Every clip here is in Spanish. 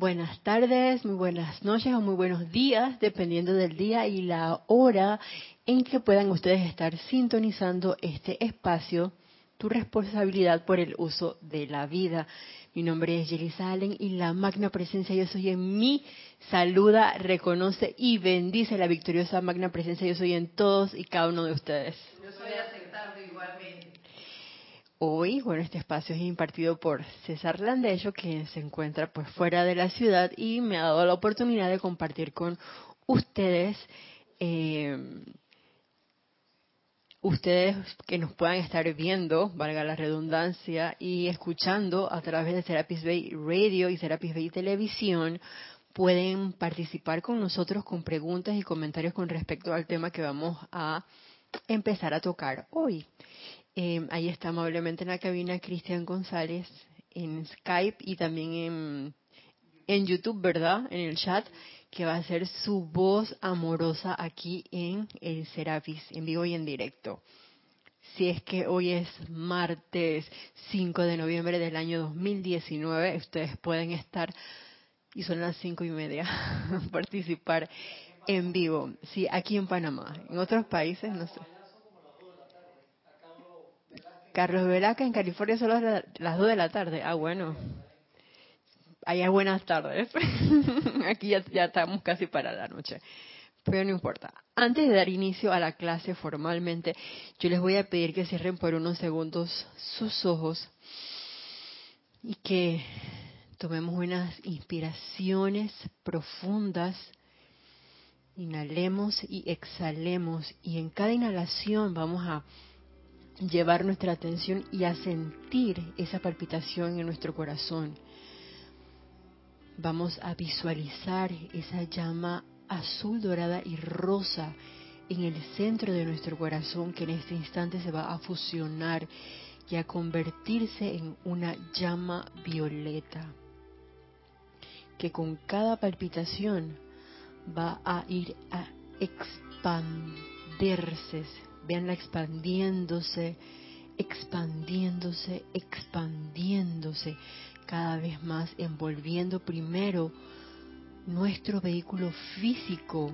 Buenas tardes, muy buenas noches o muy buenos días, dependiendo del día y la hora en que puedan ustedes estar sintonizando este espacio, tu responsabilidad por el uso de la vida. Mi nombre es Jelly Allen y la magna presencia yo soy en mí saluda, reconoce y bendice la victoriosa magna presencia yo soy en todos y cada uno de ustedes. Yo soy igualmente. Hoy, bueno, este espacio es impartido por César Landello, que se encuentra pues fuera de la ciudad y me ha dado la oportunidad de compartir con ustedes, eh, ustedes que nos puedan estar viendo, valga la redundancia, y escuchando a través de Serapis Bay Radio y Serapis Bay Televisión, pueden participar con nosotros con preguntas y comentarios con respecto al tema que vamos a empezar a tocar hoy. Eh, ahí está amablemente en la cabina Cristian González en Skype y también en, YouTube, ¿verdad? En el chat, que va a ser su voz amorosa aquí en el Serapis, en vivo y en directo. Si es que hoy es martes 5 de noviembre del año 2019, ustedes pueden estar, y son las cinco y media, participar en vivo. Sí, aquí en Panamá. En otros países, no sé. Carlos Velaca en California son las, las 2 de la tarde. Ah, bueno. Allá buenas tardes. Aquí ya, ya estamos casi para la noche. Pero no importa. Antes de dar inicio a la clase formalmente, yo les voy a pedir que cierren por unos segundos sus ojos y que tomemos unas inspiraciones profundas. Inhalemos y exhalemos. Y en cada inhalación vamos a llevar nuestra atención y a sentir esa palpitación en nuestro corazón. Vamos a visualizar esa llama azul, dorada y rosa en el centro de nuestro corazón que en este instante se va a fusionar y a convertirse en una llama violeta que con cada palpitación va a ir a expandirse Veanla expandiéndose, expandiéndose, expandiéndose cada vez más, envolviendo primero nuestro vehículo físico.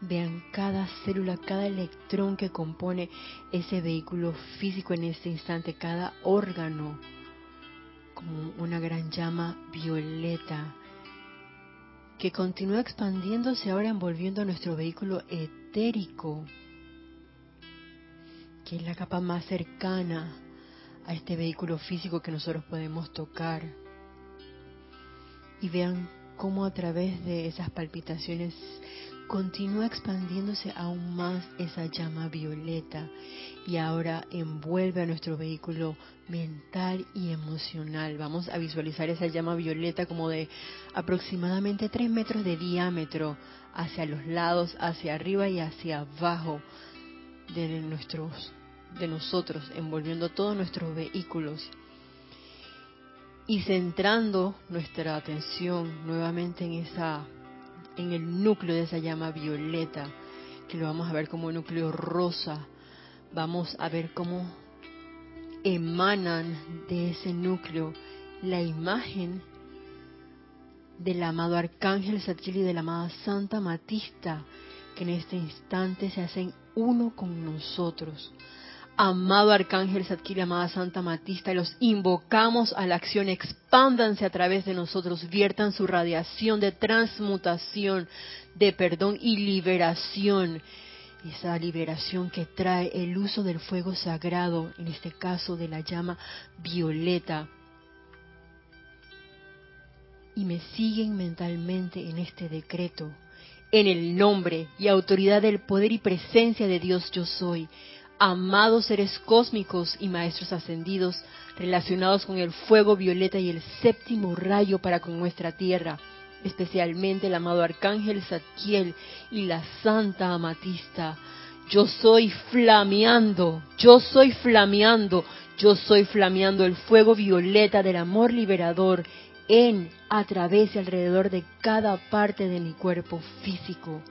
Vean cada célula, cada electrón que compone ese vehículo físico en este instante, cada órgano como una gran llama violeta que continúa expandiéndose ahora envolviendo nuestro vehículo que es la capa más cercana a este vehículo físico que nosotros podemos tocar. Y vean cómo a través de esas palpitaciones continúa expandiéndose aún más esa llama violeta y ahora envuelve a nuestro vehículo mental y emocional. Vamos a visualizar esa llama violeta como de aproximadamente 3 metros de diámetro hacia los lados, hacia arriba y hacia abajo de nuestros de nosotros, envolviendo todos nuestros vehículos y centrando nuestra atención nuevamente en esa en el núcleo de esa llama violeta, que lo vamos a ver como núcleo rosa. Vamos a ver cómo emanan de ese núcleo la imagen del amado Arcángel Satchil y de la amada Santa Matista, que en este instante se hacen uno con nosotros. Amado Arcángel Satchil, amada Santa Matista, los invocamos a la acción, expándanse a través de nosotros, viertan su radiación de transmutación, de perdón y liberación. Esa liberación que trae el uso del fuego sagrado, en este caso de la llama violeta. Y me siguen mentalmente en este decreto, en el nombre y autoridad del poder y presencia de Dios yo soy amados seres cósmicos y maestros ascendidos relacionados con el fuego violeta y el séptimo rayo para con nuestra tierra, especialmente el amado arcángel Zadkiel y la santa amatista. Yo soy flameando, yo soy flameando, yo soy flameando el fuego violeta del amor liberador en, a través y alrededor de cada parte de mi cuerpo físico.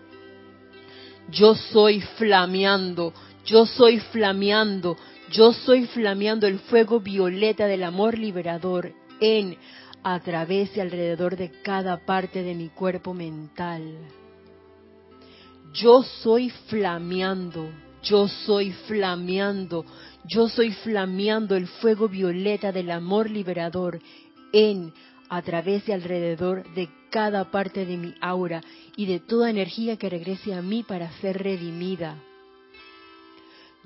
Yo soy flameando, yo soy flameando, yo soy flameando el fuego violeta del amor liberador en, a través y alrededor de cada parte de mi cuerpo mental. Yo soy flameando, yo soy flameando, yo soy flameando el fuego violeta del amor liberador en, a través y alrededor de cada parte de mi aura y de toda energía que regrese a mí para ser redimida.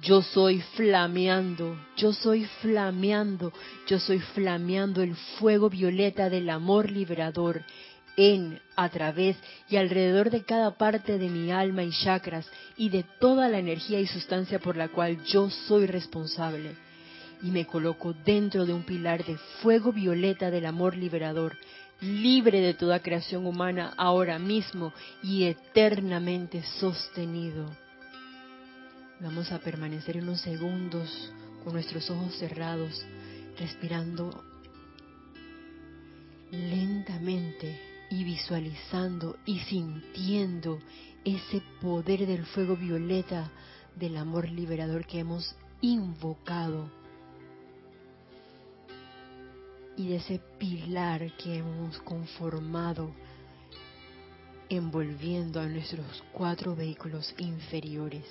Yo soy flameando, yo soy flameando, yo soy flameando el fuego violeta del amor liberador en, a través y alrededor de cada parte de mi alma y chakras y de toda la energía y sustancia por la cual yo soy responsable. Y me coloco dentro de un pilar de fuego violeta del amor liberador, libre de toda creación humana ahora mismo y eternamente sostenido. Vamos a permanecer unos segundos con nuestros ojos cerrados, respirando lentamente y visualizando y sintiendo ese poder del fuego violeta del amor liberador que hemos invocado y de ese pilar que hemos conformado envolviendo a nuestros cuatro vehículos inferiores.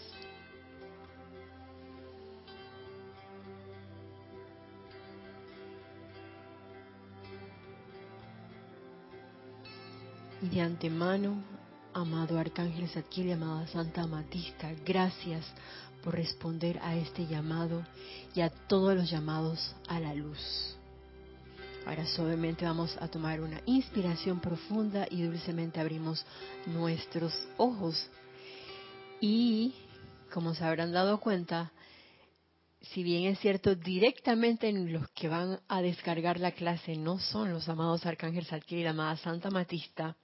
Y de antemano, amado Arcángel Zadkiel y amada Santa Amatista, gracias por responder a este llamado y a todos los llamados a la luz. Ahora suavemente vamos a tomar una inspiración profunda y dulcemente abrimos nuestros ojos. Y, como se habrán dado cuenta, si bien es cierto, directamente en los que van a descargar la clase no son los amados Arcángel Zadkiel y la amada Santa Matista,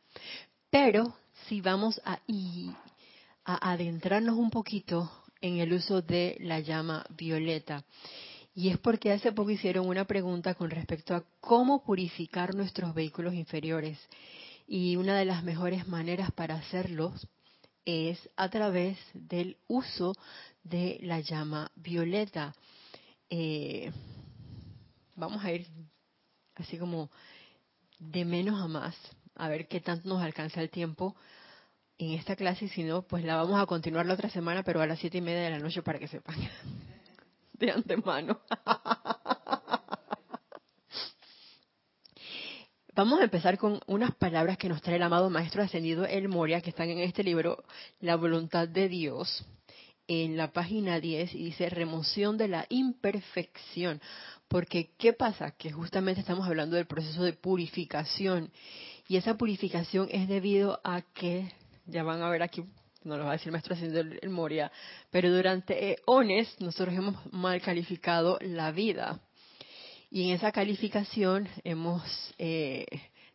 pero si vamos a adentrarnos un poquito en el uso de la llama violeta. Y es porque hace poco hicieron una pregunta con respecto a cómo purificar nuestros vehículos inferiores. Y una de las mejores maneras para hacerlo es a través del uso de la llama violeta. Eh, vamos a ir así como de menos a más a ver qué tanto nos alcanza el tiempo en esta clase y si no, pues la vamos a continuar la otra semana, pero a las siete y media de la noche para que sepan de antemano. Vamos a empezar con unas palabras que nos trae el amado Maestro Ascendido El Moria, que están en este libro, La Voluntad de Dios, en la página 10, y dice remoción de la imperfección. Porque, ¿qué pasa? Que justamente estamos hablando del proceso de purificación. Y esa purificación es debido a que, ya van a ver aquí, no lo va a decir el maestro haciendo el Moria, pero durante eones nosotros hemos mal calificado la vida. Y en esa calificación hemos, eh,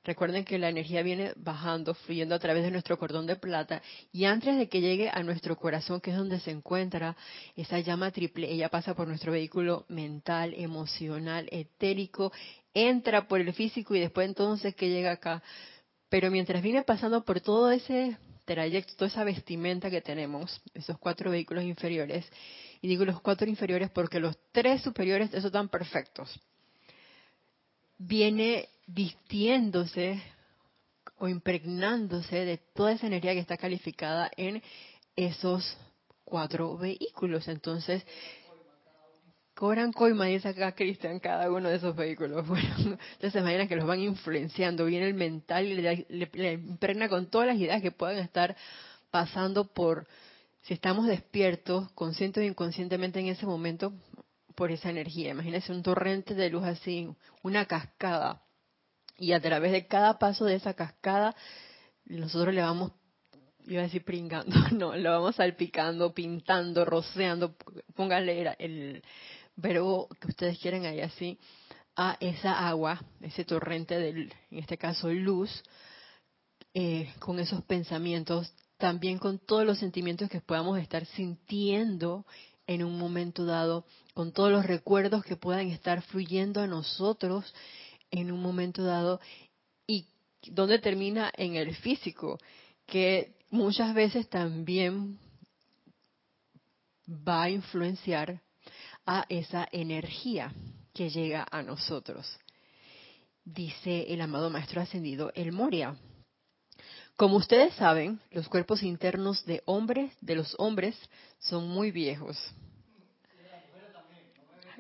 recuerden que la energía viene bajando, fluyendo a través de nuestro cordón de plata, y antes de que llegue a nuestro corazón, que es donde se encuentra esa llama triple, ella pasa por nuestro vehículo mental, emocional, etérico entra por el físico y después entonces que llega acá. Pero mientras viene pasando por todo ese trayecto, toda esa vestimenta que tenemos, esos cuatro vehículos inferiores, y digo los cuatro inferiores porque los tres superiores, esos están perfectos, viene vistiéndose o impregnándose de toda esa energía que está calificada en esos cuatro vehículos. Entonces, cobran coima, dice acá Cristian, cada uno de esos vehículos. Bueno, entonces se imaginan que los van influenciando, viene el mental y le, impregna con todas las ideas que puedan estar pasando por, si estamos despiertos, conscientes o inconscientemente en ese momento, por esa energía. Imagínense un torrente de luz así, una cascada. Y a través de cada paso de esa cascada, nosotros le vamos iba a decir pringando, no, lo vamos salpicando, pintando, roceando, pónganle el, verbo que ustedes quieren ahí así, a esa agua, ese torrente del, en este caso, luz, eh, con esos pensamientos, también con todos los sentimientos que podamos estar sintiendo en un momento dado, con todos los recuerdos que puedan estar fluyendo a nosotros en un momento dado y donde termina en el físico, que muchas veces también va a influenciar a esa energía que llega a nosotros. dice el amado Maestro Ascendido, el Moria. Como ustedes saben, los cuerpos internos de hombres, de los hombres, son muy viejos.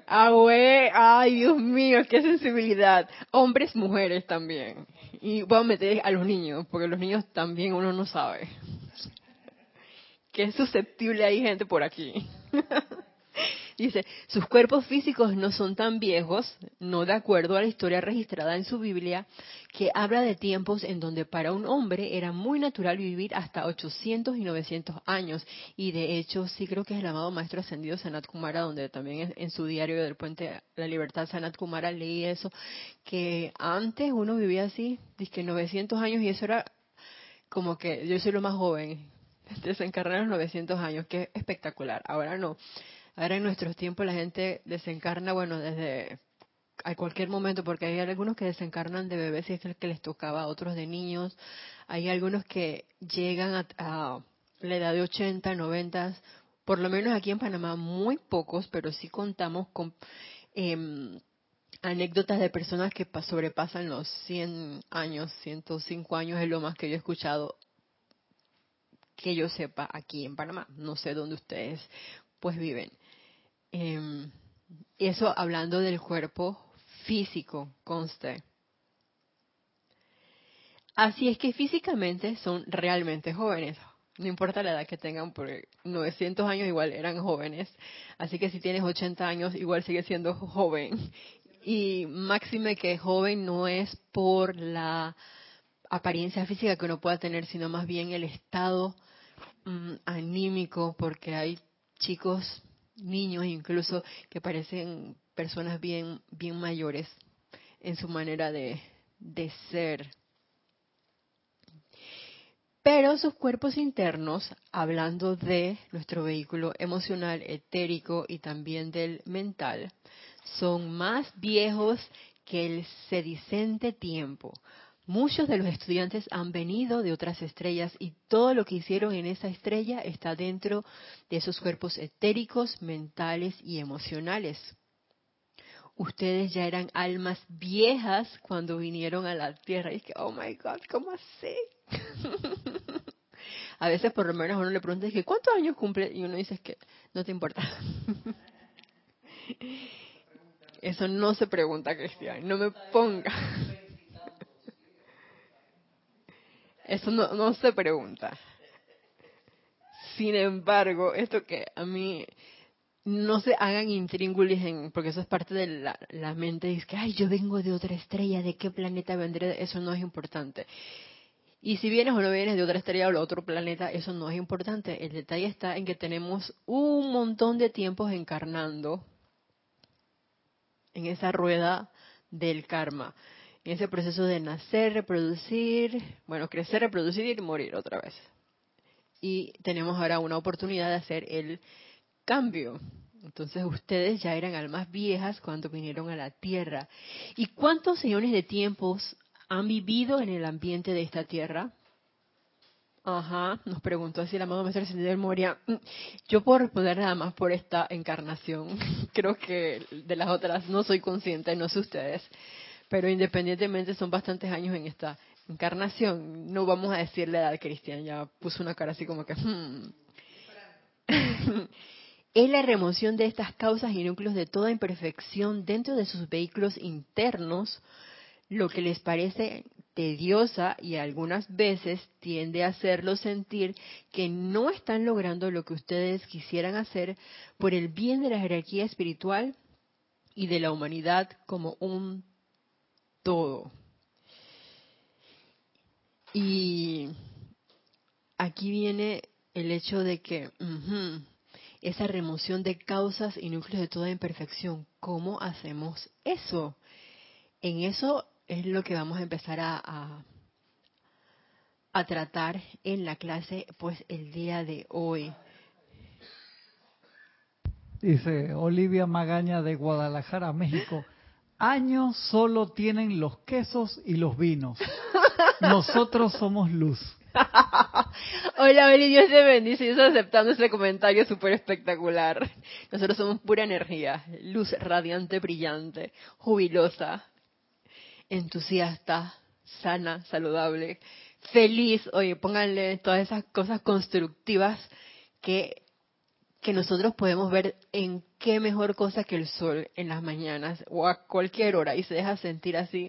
Ah, güey, ay, Dios mío, qué sensibilidad. Hombres, mujeres también. Y voy a meter a los niños, porque los niños también uno no sabe. Qué susceptible hay gente por aquí. Dice, sus cuerpos físicos no son tan viejos, no de acuerdo a la historia registrada en su Biblia, que habla de tiempos en donde para un hombre era muy natural vivir hasta 800 y 900 años. Y de hecho, sí creo que es el amado Maestro Ascendido Sanat Kumara, donde también en su diario del Puente la Libertad Sanat Kumara leí eso, que antes uno vivía así, dice 900 años y eso era como que yo soy lo más joven, desencarnar los 900 años, que es espectacular. Ahora no. Ahora en nuestros tiempos la gente desencarna, bueno, desde a cualquier momento, porque hay algunos que desencarnan de bebés y es el que les tocaba, otros de niños. Hay algunos que llegan a, la edad de 80, 90, por lo menos aquí en Panamá, muy pocos, pero sí contamos con em, anécdotas de personas que sobrepasan los 100 años, 105 años es lo más que yo he escuchado que yo sepa aquí en Panamá. No sé dónde ustedes pues viven. Eh, eso hablando del cuerpo físico, conste. Así es que físicamente son realmente jóvenes. No importa la edad que tengan, porque 900 años igual eran jóvenes. Así que si tienes 80 años, igual sigue siendo joven. Y máxime que joven no es por la apariencia física que uno pueda tener, sino más bien el estado mm, anímico, porque hay chicos niños incluso que parecen personas bien, bien mayores en su manera de, de ser. Pero sus cuerpos internos, hablando de nuestro vehículo emocional, etérico y también del mental, son más viejos que el sedicente tiempo, Muchos de los estudiantes han venido de otras estrellas y todo lo que hicieron en esa estrella está dentro de esos cuerpos etéricos, mentales y emocionales. Ustedes ya eran almas viejas cuando vinieron a la Tierra. Y es que, oh my God, ¿cómo así? a veces por lo menos uno le pregunta, que, ¿cuántos años cumple? Y uno dice que no te importa. Eso no se pregunta, Cristian. No me ponga. Eso no, no se pregunta. Sin embargo, esto que a mí no se hagan intríngulis en, porque eso es parte de la, mente, dice que, ay, yo vengo de otra estrella, ¿de qué planeta vendré? Eso no es importante. Y si vienes o no vienes de otra estrella o de otro planeta, eso no es importante. El detalle está en que tenemos un montón de tiempos encarnando en esa rueda del karma en ese proceso de nacer, reproducir, bueno, crecer, reproducir y morir otra vez. Y tenemos ahora una oportunidad de hacer el cambio. Entonces ustedes ya eran almas viejas cuando vinieron a la Tierra. ¿Y cuántos millones de tiempos han vivido en el ambiente de esta Tierra? Ajá, nos preguntó así el amado Maestro Ascendido Moria. Yo puedo responder nada más por esta encarnación. Creo que de las otras no soy consciente, no sé ustedes pero independientemente son bastantes años en esta encarnación. No vamos a decir la edad cristiana, ya puso una cara así como que... Hmm. es la remoción de estas causas y núcleos de toda imperfección dentro de sus vehículos internos, lo que les parece tediosa y algunas veces tiende a hacerlos sentir que no están logrando lo que ustedes quisieran hacer por el bien de la jerarquía espiritual y de la humanidad como un todo. Y aquí viene el hecho de que esa remoción de causas y núcleos de toda imperfección, ¿cómo hacemos eso? En eso es lo que vamos a empezar a, a tratar en la clase, pues el día de hoy. Dice Olivia Magaña de Guadalajara, México años solo tienen los quesos y los vinos. Nosotros somos luz. Hola, Beli, Dios te bendice. Yo estoy aceptando ese comentario súper espectacular. Nosotros somos pura energía, luz radiante, brillante, jubilosa. entusiasta, sana, saludable, feliz. Oye, pónganle todas esas cosas constructivas que, que nosotros podemos ver en qué mejor cosa que el sol en las mañanas o a cualquier hora y se deja sentir así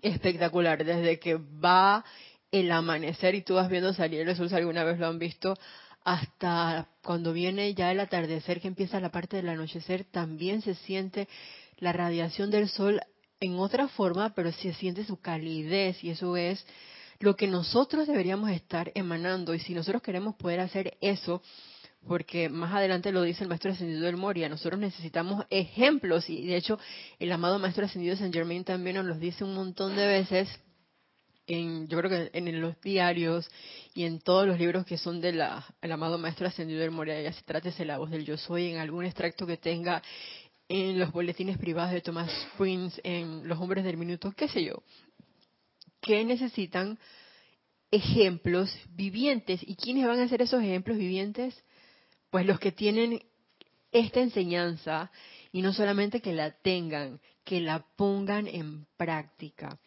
espectacular desde que va el amanecer y tú vas viendo salir el sol, si alguna vez lo han visto, hasta cuando viene ya el atardecer que empieza la parte del anochecer, también se siente la radiación del sol en otra forma, pero se siente su calidez y eso es lo que nosotros deberíamos estar emanando. Y si nosotros queremos poder hacer eso, porque más adelante lo dice el maestro ascendido del Moria, nosotros necesitamos ejemplos y de hecho el amado maestro ascendido de Saint Germain también nos los dice un montón de veces en, yo creo que en, los diarios y en todos los libros que son del amado maestro ascendido del Moria, ya se trate de la voz del yo soy, en algún extracto que tenga en los boletines privados de Thomas Prince, en los hombres del minuto, qué sé yo, que necesitan ejemplos vivientes. ¿Y quiénes van a ser esos ejemplos vivientes? Pues los que tienen esta enseñanza y no solamente que la tengan, que la pongan en práctica.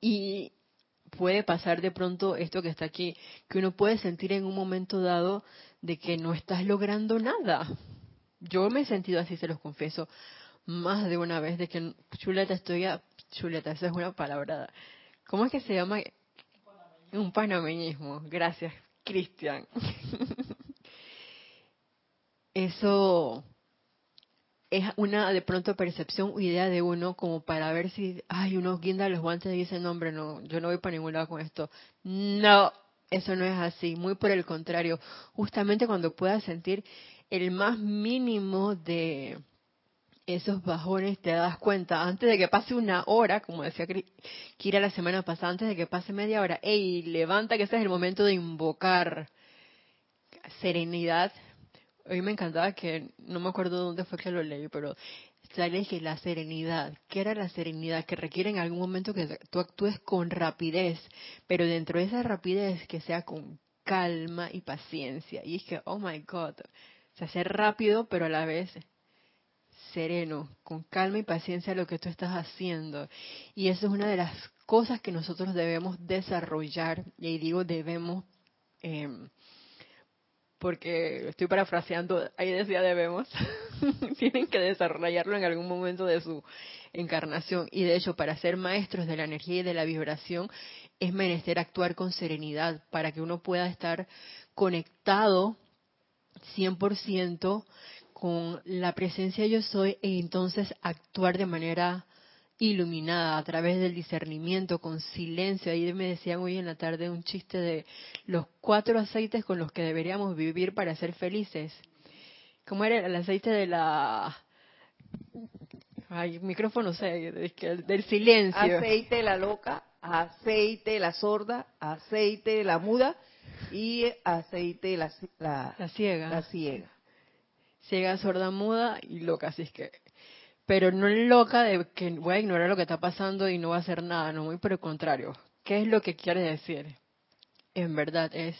Y puede pasar de pronto esto que está aquí, que uno puede sentir en un momento dado de que no estás logrando nada. Yo me he sentido así, se los confieso, más de una vez, de que chuleta estoy a... Chuleta, esa es una palabra. ¿Cómo es que se llama? Un panameñismo. Gracias, Cristian. Eso es una de pronto percepción o idea de uno como para ver si, ay, uno guinda los guantes y dice, no, hombre, no, yo no voy para ningún lado con esto. No, eso no es así, muy por el contrario. Justamente cuando puedas sentir el más mínimo de esos bajones, te das cuenta, antes de que pase una hora, como decía Kira la semana pasada, antes de que pase media hora, ey, levanta que ese es el momento de invocar serenidad, Hoy me encantaba que, no me acuerdo dónde fue que lo leí, pero sale que la serenidad, ¿qué era la serenidad? Que requiere en algún momento que tú actúes con rapidez, pero dentro de esa rapidez que sea con calma y paciencia. Y es que, oh my God, se hace rápido, pero a la vez sereno, con calma y paciencia lo que tú estás haciendo. Y eso es una de las cosas que nosotros debemos desarrollar, y digo debemos, eh, porque estoy parafraseando, ahí decía debemos, tienen que desarrollarlo en algún momento de su encarnación. Y de hecho, para ser maestros de la energía y de la vibración, es menester actuar con serenidad para que uno pueda estar conectado 100% con la presencia yo soy e entonces actuar de manera iluminada a través del discernimiento, con silencio. Ahí me decían hoy en la tarde un chiste de los cuatro aceites con los que deberíamos vivir para ser felices. ¿Cómo era el aceite de la... Ay, micrófono, sé, del silencio. Aceite de la loca, aceite de la sorda, aceite de la muda y aceite de la, la ciega. La ciega. Ciega, sorda, muda y loca, así es que pero no loca de que voy a ignorar lo que está pasando y no va a hacer nada, no, muy por el contrario. ¿Qué es lo que quiere decir? En verdad es,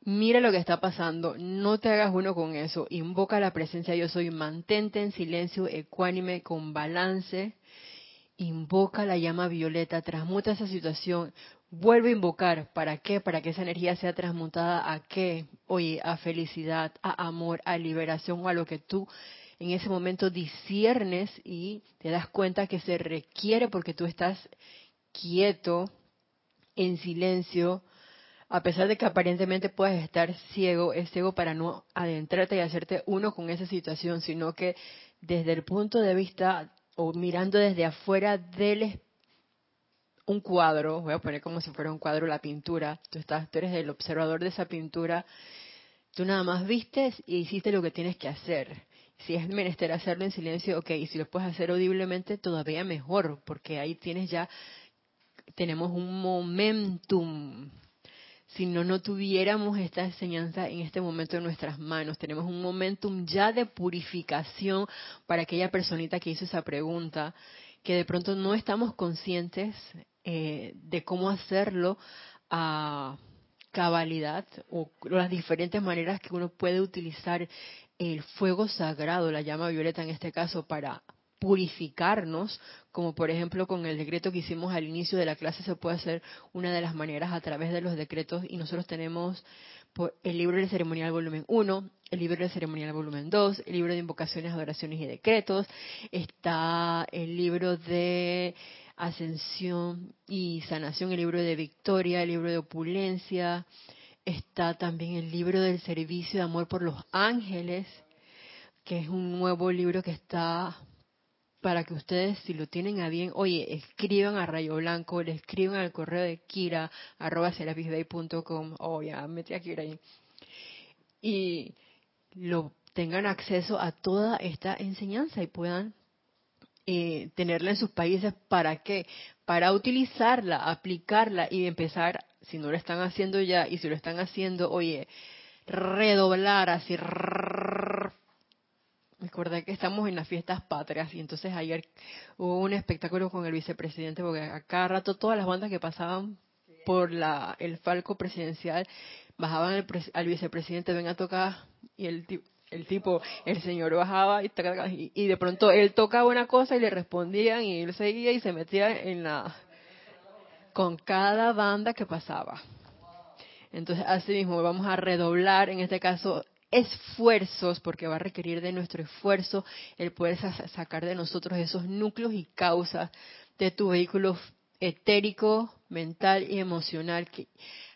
mira lo que está pasando, no te hagas uno con eso, invoca la presencia yo soy, mantente en silencio, ecuánime, con balance, invoca la llama violeta, transmuta esa situación, vuelve a invocar, ¿para qué? Para que esa energía sea transmutada a qué? Oye, a felicidad, a amor, a liberación o a lo que tú en ese momento disiernes y te das cuenta que se requiere porque tú estás quieto, en silencio, a pesar de que aparentemente puedas estar ciego, es ciego para no adentrarte y hacerte uno con esa situación, sino que desde el punto de vista o mirando desde afuera del un cuadro, voy a poner como si fuera un cuadro la pintura, tú estás, tú eres el observador de esa pintura, tú nada más vistes y hiciste lo que tienes que hacer. Si es menester hacerlo en silencio, ok, y si lo puedes hacer audiblemente, todavía mejor, porque ahí tienes ya, tenemos un momentum. Si no, no tuviéramos esta enseñanza en este momento en nuestras manos. Tenemos un momentum ya de purificación para aquella personita que hizo esa pregunta, que de pronto no estamos conscientes eh, de cómo hacerlo a cabalidad o las diferentes maneras que uno puede utilizar el fuego sagrado, la llama violeta en este caso, para purificarnos, como por ejemplo con el decreto que hicimos al inicio de la clase se puede hacer una de las maneras a través de los decretos y nosotros tenemos el libro del ceremonial volumen 1, el libro del ceremonial volumen 2, el libro de invocaciones, adoraciones y decretos, está el libro de ascensión y sanación, el libro de victoria, el libro de opulencia, está también el libro del servicio de amor por los ángeles, que es un nuevo libro que está para que ustedes, si lo tienen a bien, oye, escriban a Rayo Blanco, le escriban al correo de Kira, arroba serapisbay.com, oh, ya, metí a Kira ahí, y lo tengan acceso a toda esta enseñanza y puedan eh, tenerla en sus países. ¿Para qué? Para utilizarla, aplicarla y empezar, si no lo están haciendo ya, y si lo están haciendo, oye, redoblar así, Recordé que estamos en las fiestas patrias y entonces ayer hubo un espectáculo con el vicepresidente porque a cada rato todas las bandas que pasaban por la el falco presidencial bajaban al vicepresidente, ven a tocar y el, el tipo, el señor bajaba y, y, de pronto él tocaba una cosa y le respondían y él seguía y se metía en la con cada banda que pasaba. Entonces, así mismo vamos a redoblar, en este caso, esfuerzos, porque va a requerir de nuestro esfuerzo el poder sacar de nosotros esos núcleos y causas de tu vehículo etérico, mental y emocional, que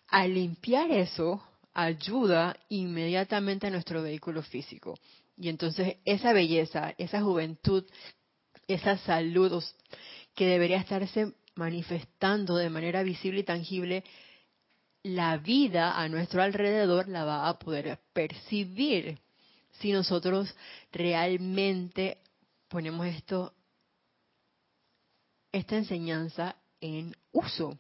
al limpiar eso ayuda inmediatamente a nuestro vehículo físico. Y entonces esa belleza, esa juventud, esa salud que debería estarse manifestando de manera visible y tangible, la vida a nuestro alrededor la va a poder percibir si nosotros realmente ponemos esto, esta enseñanza en uso.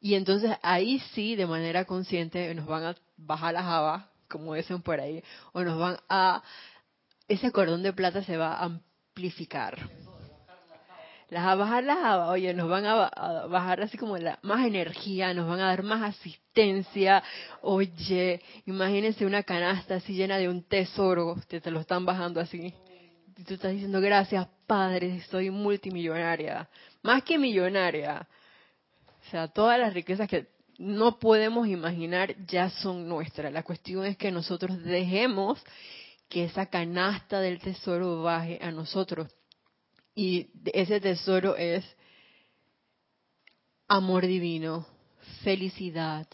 Y entonces ahí sí, de manera consciente, nos van a bajar las habas, como dicen por ahí, o nos van a, ese cordón de plata se va a amplificar las a bajar las oye, nos van a, bajar así como la, más energía, nos van a dar más asistencia. Oye, imagínense una canasta así llena de un tesoro, te, te lo están bajando así. Y tú estás diciendo, gracias Padre, soy multimillonaria. Más que millonaria. O sea, todas las riquezas que no podemos imaginar ya son nuestras. La cuestión es que nosotros dejemos que esa canasta del tesoro baje a nosotros y ese tesoro es amor divino, felicidad,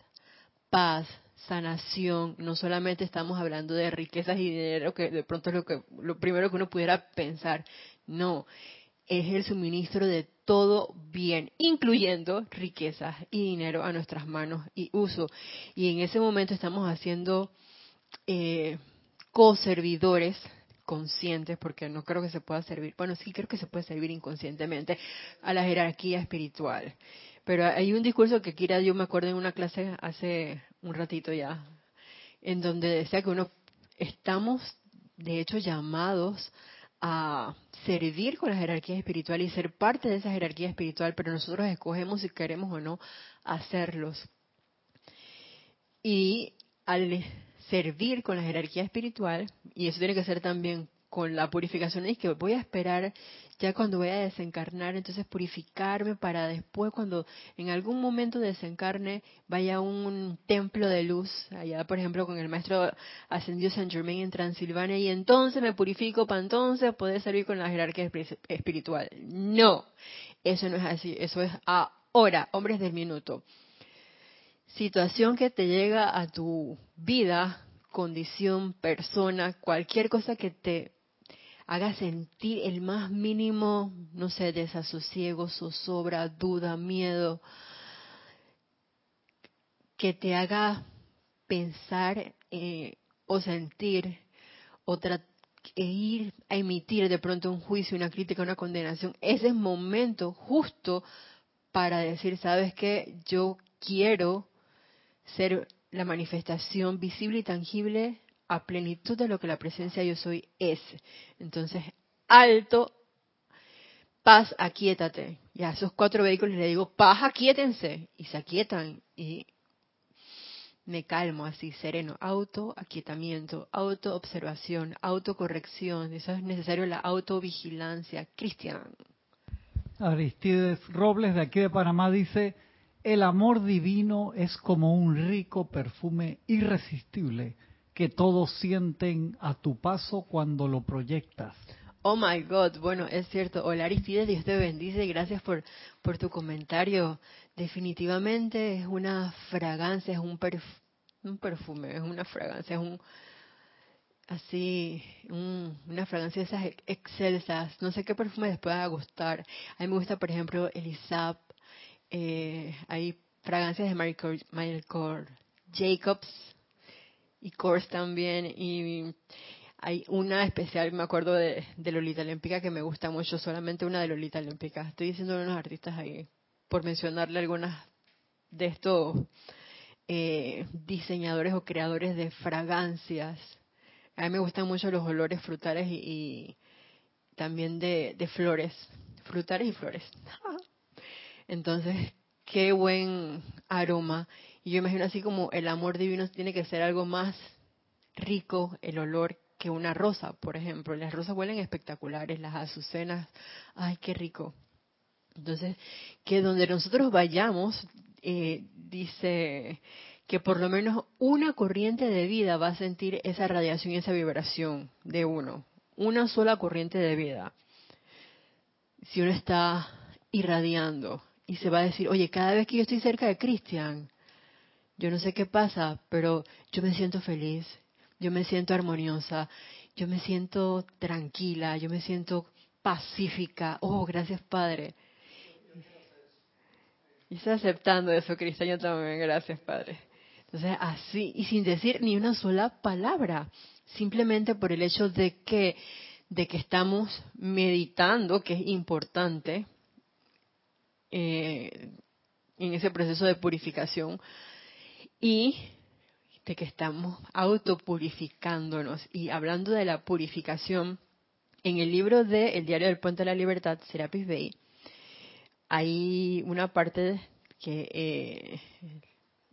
paz, sanación. No solamente estamos hablando de riquezas y dinero, que de pronto es lo, que, lo primero que uno pudiera pensar. No, es el suministro de todo bien, incluyendo riquezas y dinero a nuestras manos y uso. Y en ese momento estamos haciendo eh, co-servidores conscientes, porque no creo que se pueda servir, bueno, sí creo que se puede servir inconscientemente a la jerarquía espiritual. Pero hay un discurso que Kira yo me acuerdo en una clase hace un ratito ya, en donde decía que uno estamos de hecho llamados a servir con la jerarquía espiritual y ser parte de esa jerarquía espiritual, pero nosotros escogemos si queremos o no hacerlos. Y al servir con la jerarquía espiritual, y eso tiene que ser también con la purificación, es que voy a esperar ya cuando voy a desencarnar, entonces purificarme para después cuando en algún momento desencarne vaya a un templo de luz, allá por ejemplo con el maestro ascendido San Germain en Transilvania, y entonces me purifico para entonces poder servir con la jerarquía espiritual. No, eso no es así, eso es ahora, hombres del minuto situación que te llega a tu vida, condición, persona, cualquier cosa que te haga sentir el más mínimo, no sé, desasosiego, zozobra, duda, miedo, que te haga pensar eh, o sentir o e ir a emitir de pronto un juicio, una crítica, una condenación, ese es momento justo para decir, sabes qué, yo quiero ser la manifestación visible y tangible a plenitud de lo que la presencia yo soy es. Entonces, alto, paz, aquietate. Y a esos cuatro vehículos le digo, paz, aquíétense. Y se aquietan. Y me calmo así, sereno, auto aquietamiento, auto observación, autocorrección, eso es necesario la autovigilancia. Cristian. Aristides Robles de aquí de Panamá dice, el amor divino es como un rico perfume irresistible que todos sienten a tu paso cuando lo proyectas. Oh my God, bueno, es cierto. Hola Aristides, Dios te bendice. Gracias por, por tu comentario. Definitivamente es una fragancia, es un, un perfume, es una fragancia, es un así, una fragancia de esas excelsas. No sé qué perfume les pueda gustar. A mí me gusta, por ejemplo, el Isap. Eh, hay fragancias de Michael Kors, Jacobs y Kors también. Y hay una especial, me acuerdo de, Lolita Olímpica que me gusta mucho, solamente una de Lolita Olímpica. Estoy diciendo unos artistas ahí, por mencionarle algunas de estos eh, diseñadores o creadores de fragancias. A mí me gustan mucho los olores frutales y, también de, de, flores, frutales y flores. Entonces, qué buen aroma. Y yo imagino así como el amor divino tiene que ser algo más rico, el olor que una rosa, por ejemplo. Las rosas huelen espectaculares, las azucenas, ay, qué rico. Entonces, que donde nosotros vayamos, eh, dice que por lo menos una corriente de vida va a sentir esa radiación y esa vibración de uno. Una sola corriente de vida. Si uno está irradiando y se va a decir, oye, cada vez que yo estoy cerca de Cristian, yo no sé qué pasa, pero yo me siento feliz, yo me siento armoniosa, yo me siento tranquila, yo me siento pacífica. Oh, gracias Padre. Y está aceptando eso, Cristian, también, gracias Padre. Entonces, así, y sin decir ni una sola palabra, simplemente por el hecho de que, de que estamos meditando, que es importante, eh, en ese proceso de purificación, y de que estamos autopurificándonos. Y hablando de la purificación, en el libro de El Diario del Puente de la Libertad, Serapis Bay, hay una parte que eh,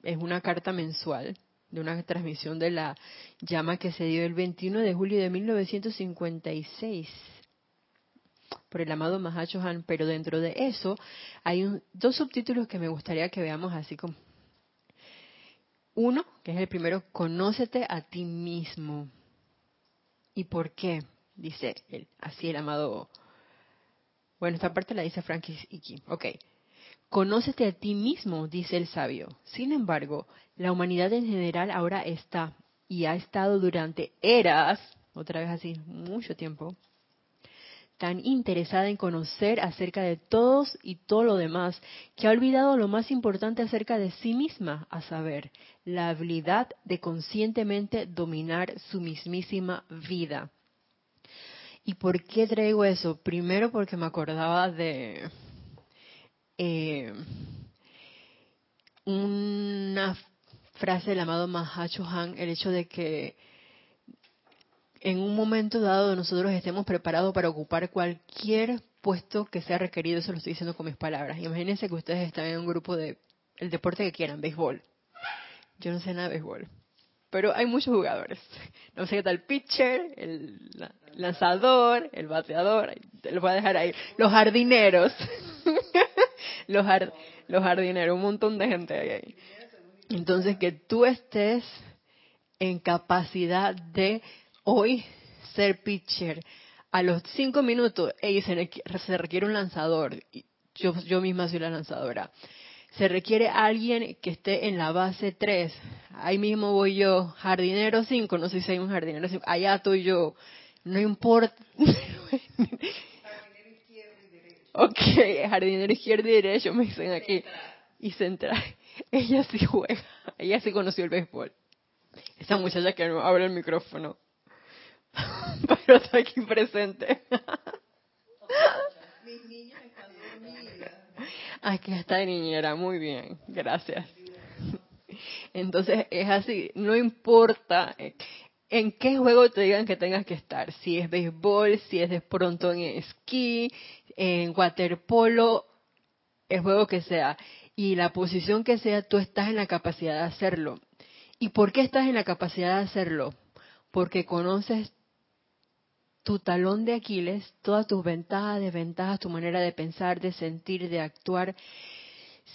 es una carta mensual de una transmisión de la llama que se dio el 21 de julio de 1956 por el amado Mahacho Han, pero dentro de eso hay dos subtítulos que me gustaría que veamos así como uno, que es el primero, conócete a ti mismo. ¿Y por qué? Dice él, así el amado. Bueno, esta parte la dice Francis Iki. Ok. Conócete a ti mismo, dice el sabio. Sin embargo, la humanidad en general ahora está y ha estado durante eras, otra vez así, mucho tiempo, tan interesada en conocer acerca de todos y todo lo demás, que ha olvidado lo más importante acerca de sí misma, a saber, la habilidad de conscientemente dominar su mismísima vida. ¿Y por qué traigo eso? Primero porque me acordaba de eh, una frase del amado Mahacho Han, el hecho de que en un momento dado nosotros estemos preparados para ocupar cualquier puesto que sea requerido, eso lo estoy diciendo con mis palabras. Imagínense que ustedes están en un grupo de el deporte que quieran, béisbol. Yo no sé nada de béisbol, pero hay muchos jugadores. No sé qué tal pitcher, el lanzador, el bateador, te lo voy a dejar ahí. Los jardineros, los, los jardineros, un montón de gente ahí. Entonces que tú estés en capacidad de hoy ser pitcher, a los cinco minutos, se, requiere un lanzador. Yo, yo misma soy la lanzadora. Se requiere alguien que esté en la base 3. Ahí mismo voy yo, jardinero 5, no sé si hay un jardinero 5. Allá estoy yo. No importa. ok, jardinero izquierdo y derecho me dicen aquí. Y central. Ella sí juega. Ella sí conoció el béisbol. Esa muchacha que no abre el micrófono. pero está aquí presente. Aquí está de niñera, muy bien, gracias. Entonces es así, no importa en qué juego te digan que tengas que estar, si es béisbol, si es de pronto en esquí, en waterpolo, el juego que sea, y la posición que sea, tú estás en la capacidad de hacerlo. ¿Y por qué estás en la capacidad de hacerlo? Porque conoces tu talón de Aquiles, todas tus ventajas, desventajas, tu manera de pensar, de sentir, de actuar.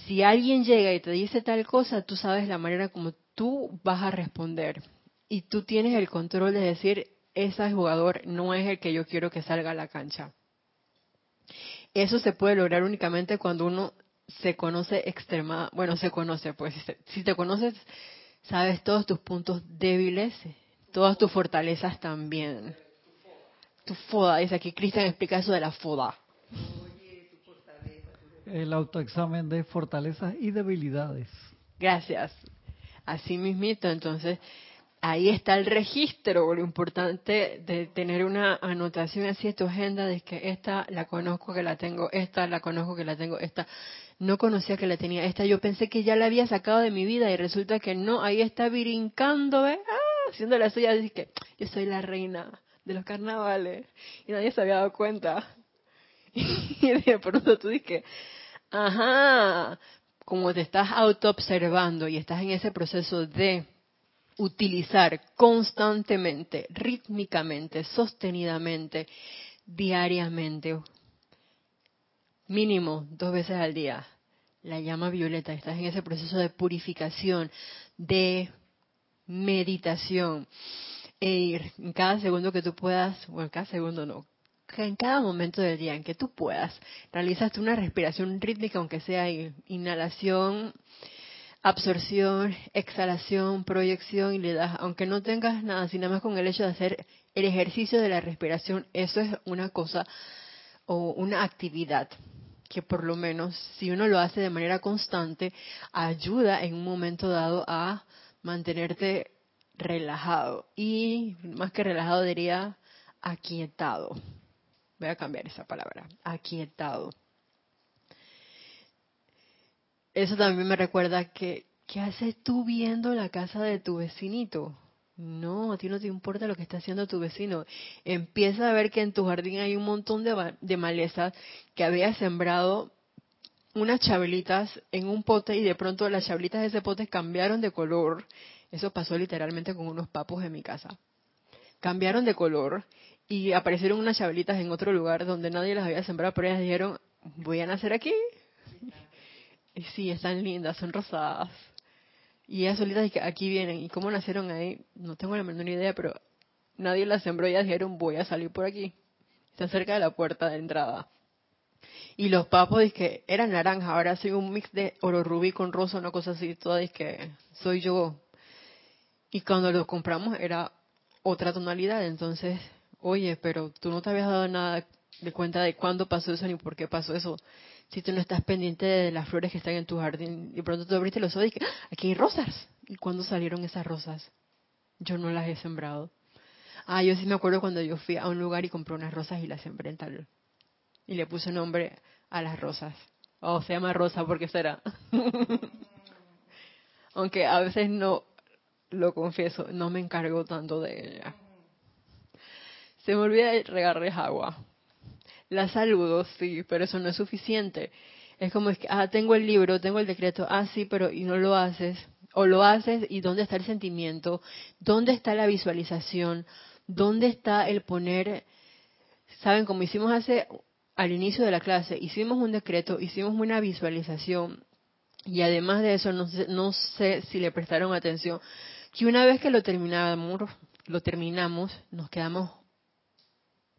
Si alguien llega y te dice tal cosa, tú sabes la manera como tú vas a responder. Y tú tienes el control de decir, ese jugador no es el que yo quiero que salga a la cancha. Eso se puede lograr únicamente cuando uno se conoce extrema, bueno, se conoce, pues si te conoces, sabes todos tus puntos débiles, todas tus fortalezas también tu foda. Dice aquí, Cristian explica eso de la foda. El autoexamen de fortalezas y debilidades. Gracias. Así mismito, entonces, ahí está el registro, lo importante de tener una anotación así en tu agenda de que esta la conozco que la tengo, esta la conozco que la tengo, esta no conocía que la tenía, esta yo pensé que ya la había sacado de mi vida y resulta que no, ahí está brincando, ¿ves? Ah, haciendo la suya, dice que yo soy la reina de los carnavales y nadie se había dado cuenta. Y de pronto tú dices, ajá, como te estás auto-observando y estás en ese proceso de utilizar constantemente, rítmicamente, sostenidamente, diariamente, mínimo dos veces al día, la llama violeta, estás en ese proceso de purificación, de meditación, e ir en cada segundo que tú puedas, bueno, cada segundo no, en cada momento del día en que tú puedas, realizas una respiración rítmica, aunque sea inhalación, absorción, exhalación, proyección, y le das, aunque no tengas nada, sino más con el hecho de hacer el ejercicio de la respiración, eso es una cosa o una actividad que por lo menos si uno lo hace de manera constante, ayuda en un momento dado a mantenerte relajado. Y más que relajado diría aquietado. Voy a cambiar esa palabra, aquietado. Eso también me recuerda que, ¿qué haces tú viendo la casa de tu vecinito? No, a ti no te importa lo que está haciendo tu vecino. Empieza a ver que en tu jardín hay un montón de, malezas que había sembrado unas chabelitas en un pote y de pronto las chabelitas de ese pote cambiaron de color eso pasó literalmente con unos papos en mi casa. Cambiaron de color y aparecieron unas chabelitas en otro lugar donde nadie las había sembrado, pero ellas dijeron, voy a nacer aquí. Y sí, están lindas, son rosadas. Y ellas solitas aquí vienen. ¿Y cómo nacieron ahí? No tengo la menor idea, pero nadie las sembró y ellas dijeron, voy a salir por aquí. Están cerca de la puerta de entrada. Y los papos, que eran naranja, ahora soy un mix de oro rubí con rosa, una cosa así, toda, que soy yo y cuando lo compramos era otra tonalidad, entonces, oye, pero tú no te habías dado nada de cuenta de cuándo pasó eso ni por qué pasó eso. Si tú no estás pendiente de las flores que están en tu jardín y pronto tú abriste los ojos y que ¡Ah! aquí hay rosas. ¿Y cuándo salieron esas rosas? Yo no las he sembrado. Ah, yo sí me acuerdo cuando yo fui a un lugar y compré unas rosas y las sembré en tal. Y le puse nombre a las rosas. Oh, se llama Rosa porque será. Aunque a veces no lo confieso, no me encargo tanto de ella. Se me olvida regarles agua. La saludo, sí, pero eso no es suficiente. Es como, ah, tengo el libro, tengo el decreto, ah, sí, pero y no lo haces. O lo haces y dónde está el sentimiento, dónde está la visualización, dónde está el poner, saben, como hicimos hace al inicio de la clase, hicimos un decreto, hicimos una visualización y además de eso, no sé, no sé si le prestaron atención, que una vez que lo terminamos, lo terminamos, nos quedamos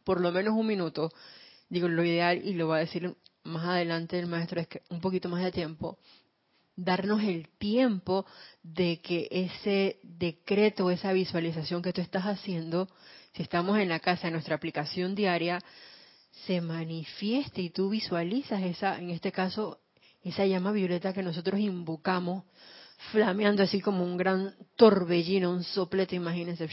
por lo menos un minuto. Digo, lo ideal, y lo va a decir más adelante el maestro, es que un poquito más de tiempo, darnos el tiempo de que ese decreto, esa visualización que tú estás haciendo, si estamos en la casa, en nuestra aplicación diaria, se manifieste y tú visualizas esa, en este caso, esa llama violeta que nosotros invocamos flameando así como un gran torbellino, un soplete, imagínense.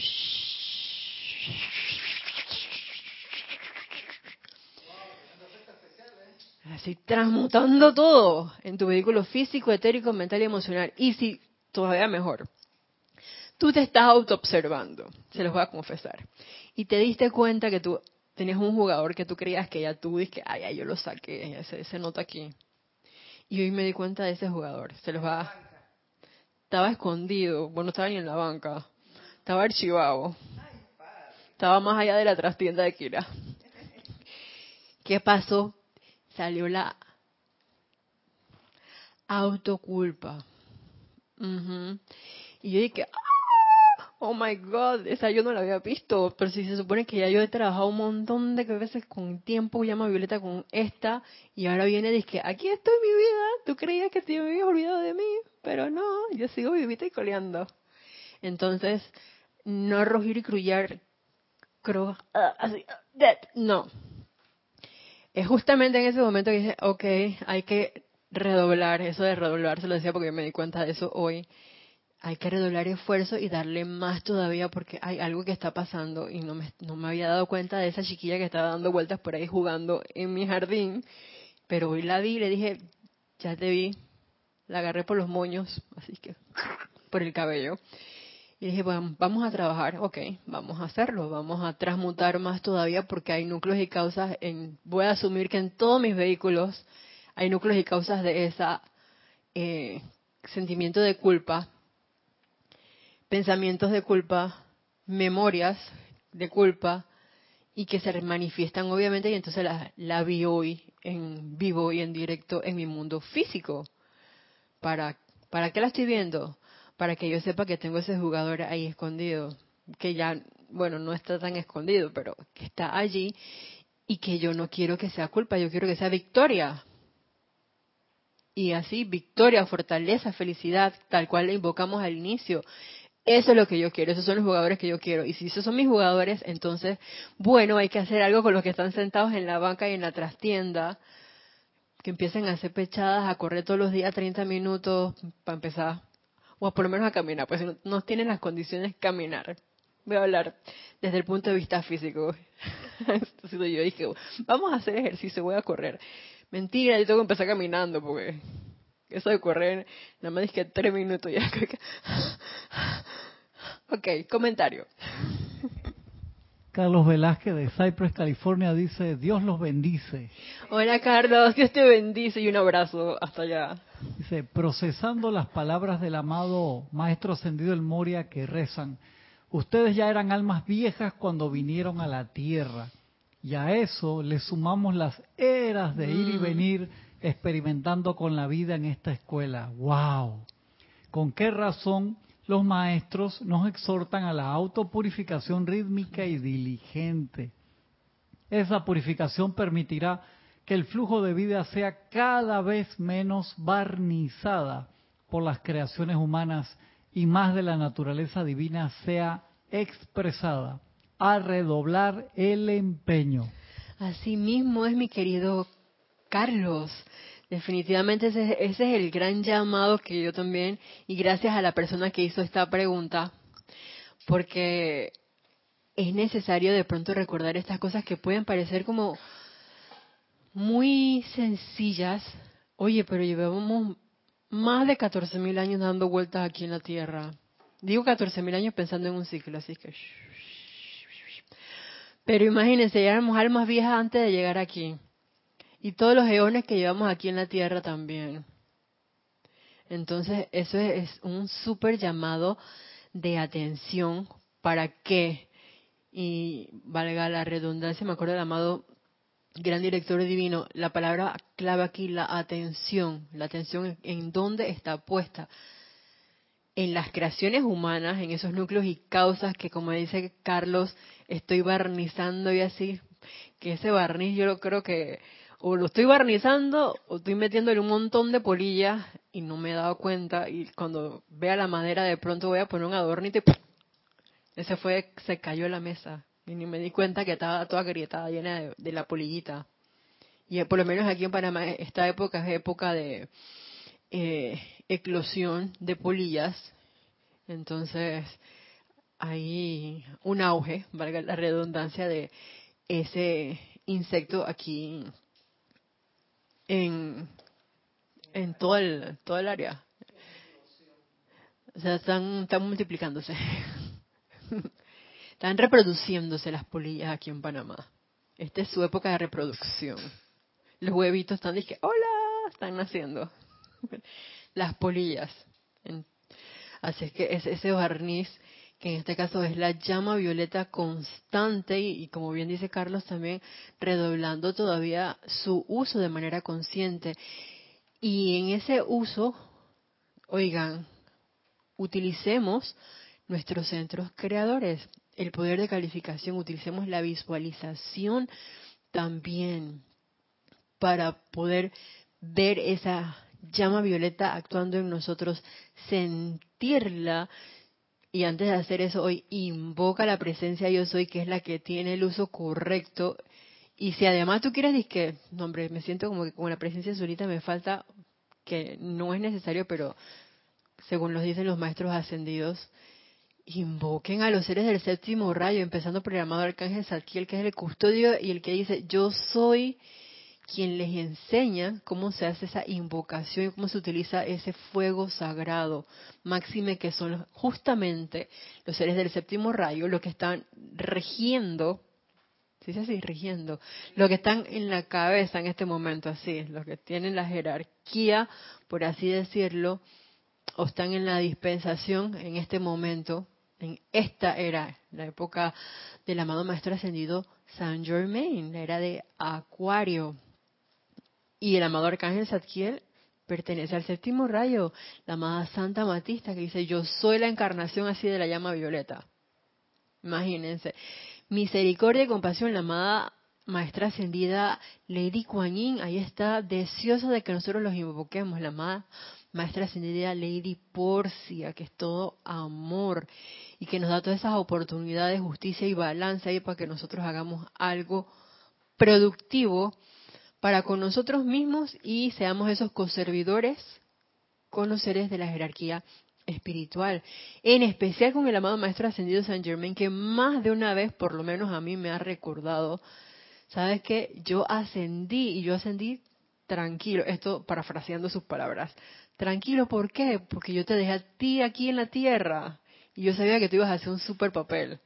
Así transmutando todo en tu vehículo físico, etérico, mental y emocional. Y si, todavía mejor, tú te estás auto-observando, se los voy a confesar, y te diste cuenta que tú tenías un jugador que tú creías que ya tú dices ay, ay, yo lo saqué, ese, ese nota aquí. Y hoy me di cuenta de ese jugador, se los va a estaba escondido, bueno, no estaba ni en la banca, estaba archivado. Estaba más allá de la trastienda de Kira. ¿Qué pasó? Salió la autoculpa. Y yo dije, "Ah, oh my god, esa yo no la había visto, pero si se supone que ya yo he trabajado un montón de veces con tiempo, llama Violeta con esta, y ahora viene y dice, aquí estoy mi vida, tú creías que te habías olvidado de mí, pero no, yo sigo vivita y coleando. Entonces, no rugir y crullar, cro- ah, así, ah, no. Es justamente en ese momento que dije, ok, hay que redoblar, eso de redoblar, se lo decía porque me di cuenta de eso hoy, hay que redoblar esfuerzo y darle más todavía porque hay algo que está pasando y no me, no me había dado cuenta de esa chiquilla que estaba dando vueltas por ahí jugando en mi jardín, pero hoy la vi y le dije, ya te vi, la agarré por los moños, así que por el cabello. Y dije, bueno, vamos a trabajar, ok, vamos a hacerlo, vamos a transmutar más todavía porque hay núcleos y causas, en, voy a asumir que en todos mis vehículos hay núcleos y causas de esa eh, sentimiento de culpa, pensamientos de culpa, memorias de culpa y que se manifiestan obviamente y entonces la, la vi hoy en vivo y en directo en mi mundo físico. ¿Para, ¿Para qué la estoy viendo? Para que yo sepa que tengo ese jugador ahí escondido, que ya, bueno, no está tan escondido, pero que está allí y que yo no quiero que sea culpa, yo quiero que sea victoria. Y así, victoria, fortaleza, felicidad, tal cual le invocamos al inicio. Eso es lo que yo quiero, esos son los jugadores que yo quiero. Y si esos son mis jugadores, entonces, bueno, hay que hacer algo con los que están sentados en la banca y en la trastienda, que empiecen a hacer pechadas, a correr todos los días 30 minutos para empezar, o por lo menos a caminar, pues no, no tienen las condiciones caminar. Voy a hablar desde el punto de vista físico. Entonces yo dije, vamos a hacer ejercicio, voy a correr. Mentira, yo tengo que empezar caminando porque eso de correr, nada más es que tres minutos ya. ok, comentario. Carlos Velázquez de Cypress, California dice, Dios los bendice. Hola Carlos, Dios te bendice y un abrazo hasta allá. Dice, procesando las palabras del amado Maestro Ascendido El Moria que rezan, ustedes ya eran almas viejas cuando vinieron a la tierra. Y a eso le sumamos las eras de ir y Mm. venir experimentando con la vida en esta escuela. ¡Wow! ¿Con qué razón los maestros nos exhortan a la autopurificación rítmica y diligente? Esa purificación permitirá que el flujo de vida sea cada vez menos barnizada por las creaciones humanas y más de la naturaleza divina sea expresada a redoblar el empeño. Así mismo es mi querido Carlos. Definitivamente ese, ese es el gran llamado que yo también, y gracias a la persona que hizo esta pregunta, porque es necesario de pronto recordar estas cosas que pueden parecer como muy sencillas. Oye, pero llevamos más de 14.000 años dando vueltas aquí en la Tierra. Digo 14.000 años pensando en un ciclo, así que... Pero imagínense, ya éramos almas viejas antes de llegar aquí. Y todos los eones que llevamos aquí en la Tierra también. Entonces, eso es, es un súper llamado de atención para que, y valga la redundancia, me acuerdo del amado gran director divino, la palabra clave aquí, la atención, la atención en, dónde está puesta. En las creaciones humanas, en esos núcleos y causas que, como dice Carlos, estoy barnizando y así, que ese barniz yo creo que o lo estoy barnizando o estoy metiéndole un montón de polillas y no me he dado cuenta y cuando vea la madera de pronto voy a poner un adornito y ese fue se cayó la mesa. Y ni me di cuenta que estaba toda agrietada llena de, la polillita. Y eh, por lo menos aquí en Panamá esta época es época de eh, eclosión de polillas. Entonces hay un auge valga la redundancia de ese insecto aquí en, en todo el, todo el área. O sea, están, están multiplicándose. están reproduciéndose las polillas aquí en Panamá. Esta es su época de reproducción. Los huevitos están diciendo, hola, están naciendo. las polillas. Así es que es ese barniz que en este caso es la llama violeta constante y, como bien dice Carlos también redoblando todavía su uso de manera consciente. Y en ese uso, oigan, utilicemos nuestros centros creadores, el poder de calificación, utilicemos la visualización también para poder ver esa llama violeta actuando en nosotros, sentirla, y antes de hacer eso, hoy invoca la presencia yo soy, que es la que tiene el uso correcto. Y si además tú quieres que, no, hombre, me siento como que con la presencia solita me falta, que no es necesario, pero según los dicen los maestros ascendidos, invoquen a los seres del séptimo rayo, empezando por el amado arcángel Zadkiel, que es el custodio y el que dice, yo soy quien les enseña cómo se hace esa invocación y cómo se utiliza ese fuego sagrado, máxime que son justamente los seres del séptimo rayo, los que están regiendo, ¿sí así? Regiendo, los que están en la cabeza en este momento, así, los que tienen la jerarquía, por así decirlo, o están en la dispensación en este momento, en esta era, la época del amado Maestro Ascendido Saint Germain, la era de Acuario, y el amado arcángel Zadkiel pertenece al séptimo rayo, la amada Santa Matista que dice, yo soy la encarnación así de la llama violeta. Imagínense. Misericordia y compasión, la amada maestra ascendida Lady Kuan Yin, ahí está, deseosa de que nosotros los invoquemos, la amada maestra ascendida Lady Porcia, que es todo amor y que nos da todas esas oportunidades, justicia y balance ahí para que nosotros hagamos algo productivo para con nosotros mismos y seamos esos conservidores con los seres de la jerarquía espiritual, en especial con el amado Maestro Ascendido San Germain, que más de una vez, por lo menos a mí, me ha recordado, sabes que yo ascendí y yo ascendí tranquilo, esto parafraseando sus palabras, tranquilo, ¿por qué? Porque yo te dejé a ti aquí en la tierra y yo sabía que tú ibas a hacer un super papel.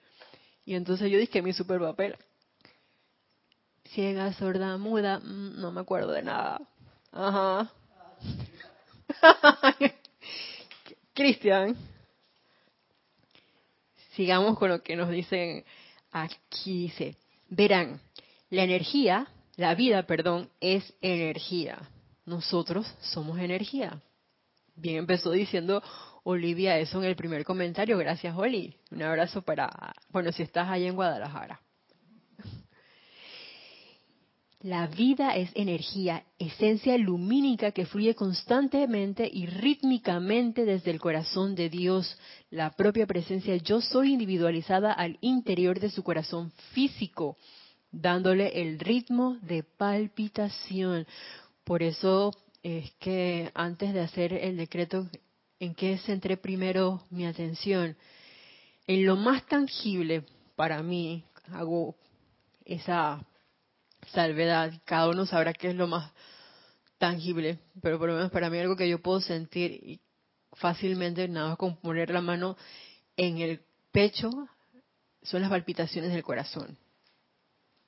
Y entonces yo dije mi super papel, ciega, sorda, muda, mm, no me acuerdo de nada. Ajá. Cristian, sigamos con lo que nos dicen aquí. Dice, verán, la energía, la vida, perdón, es energía. Nosotros somos energía. Bien empezó diciendo Olivia eso en el primer comentario. Gracias, Oli. Un abrazo para, bueno, si estás ahí en Guadalajara. La vida es energía, esencia lumínica que fluye constantemente y rítmicamente desde el corazón de Dios. La propia presencia yo soy individualizada al interior de su corazón físico, dándole el ritmo de palpitación. Por eso es que antes de hacer el decreto, ¿en qué centré primero mi atención? En lo más tangible para mí, hago esa salvedad, cada uno sabrá qué es lo más tangible, pero por lo menos para mí algo que yo puedo sentir fácilmente, nada más con poner la mano en el pecho, son las palpitaciones del corazón.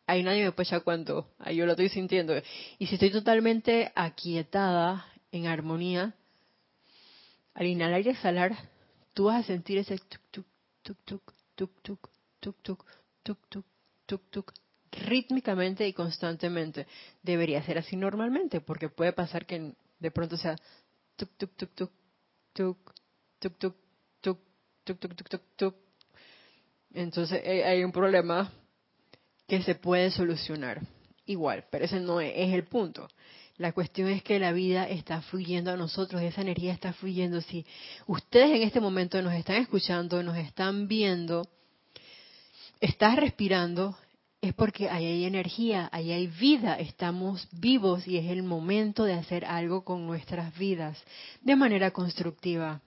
Ahí nadie me puede echar cuánto, ahí yo lo estoy sintiendo. Y si estoy totalmente aquietada, en armonía, al inhalar y exhalar, tú vas a sentir ese tuk tuk tuk tuk tuk tuk tuk tuk tuk tuk tuk rítmicamente y constantemente. Debería ser así normalmente, porque puede pasar que de pronto sea tuk tuk tuk tuk tuk tuk tuk tuk tuk tuk tuk tuk tuk. Entonces hay un problema que se puede solucionar igual, pero ese no es, el punto. La cuestión es que la vida está fluyendo a nosotros, esa energía está fluyendo. Si ustedes en este momento nos están escuchando, nos están viendo, estás respirando, es porque ahí hay energía, ahí hay vida, estamos vivos y es el momento de hacer algo con nuestras vidas de manera constructiva.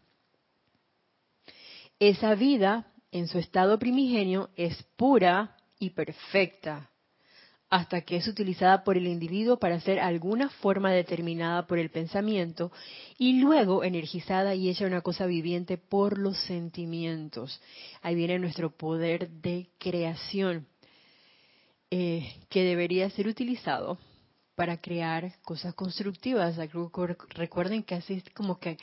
Esa vida en su estado primigenio es pura y perfecta hasta que es utilizada por el individuo para hacer alguna forma determinada por el pensamiento y luego energizada y hecha una cosa viviente por los sentimientos. Ahí viene nuestro poder de creación eh, que debería ser utilizado para crear cosas constructivas. Recuerden que así es como que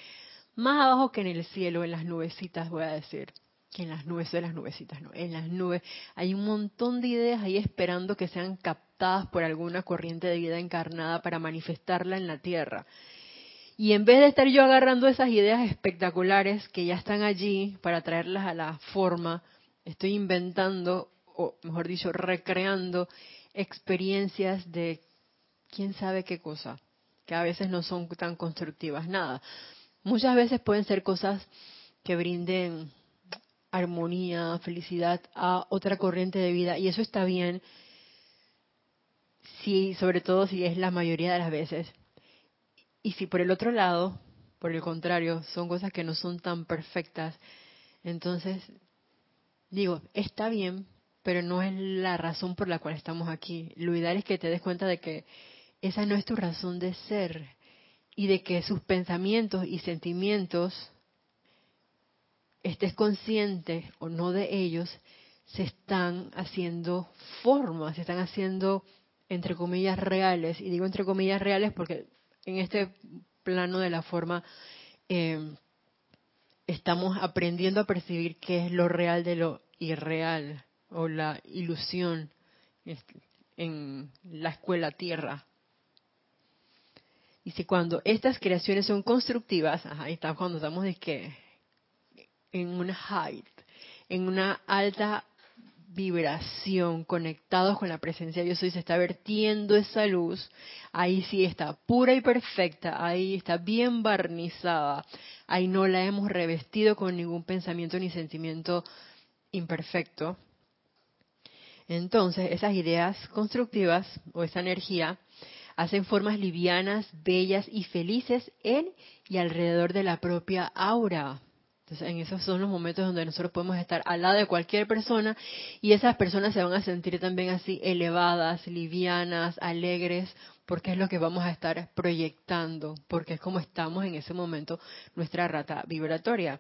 más abajo que en el cielo, en las nubecitas, voy a decir. Que en las nubes, de las nubecitas, no, en las nubes. Hay un montón de ideas ahí esperando que sean captadas por alguna corriente de vida encarnada para manifestarla en la tierra. Y en vez de estar yo agarrando esas ideas espectaculares que ya están allí para traerlas a la forma, estoy inventando, o mejor dicho, recreando experiencias de quién sabe qué cosa, que a veces no son tan constructivas, nada. Muchas veces pueden ser cosas que brinden armonía, felicidad a otra corriente de vida y eso está bien, si, sobre todo si es la mayoría de las veces. Y si por el otro lado, por el contrario, son cosas que no son tan perfectas, entonces digo, está bien, pero no es la razón por la cual estamos aquí. Lo ideal es que te des cuenta de que esa no es tu razón de ser y de que sus pensamientos y sentimientos, estés consciente o no de ellos, se están haciendo formas, se están haciendo entre comillas reales. Y digo entre comillas reales porque en este plano de la forma eh, estamos aprendiendo a percibir qué es lo real de lo irreal o la ilusión en la escuela tierra. Y si cuando estas creaciones son constructivas, ahí está cuando estamos de que en una height, en una alta vibración, conectados con la presencia de Dios hoy se está vertiendo esa luz, ahí sí está pura y perfecta, ahí está bien barnizada, ahí no la hemos revestido con ningún pensamiento ni sentimiento imperfecto. Entonces, esas ideas constructivas o esa energía hacen formas livianas, bellas y felices en y alrededor de la propia aura. Entonces, en esos son los momentos donde nosotros podemos estar al lado de cualquier persona y esas personas se van a sentir también así elevadas, livianas, alegres, porque es lo que vamos a estar proyectando, porque es como estamos en ese momento nuestra rata vibratoria.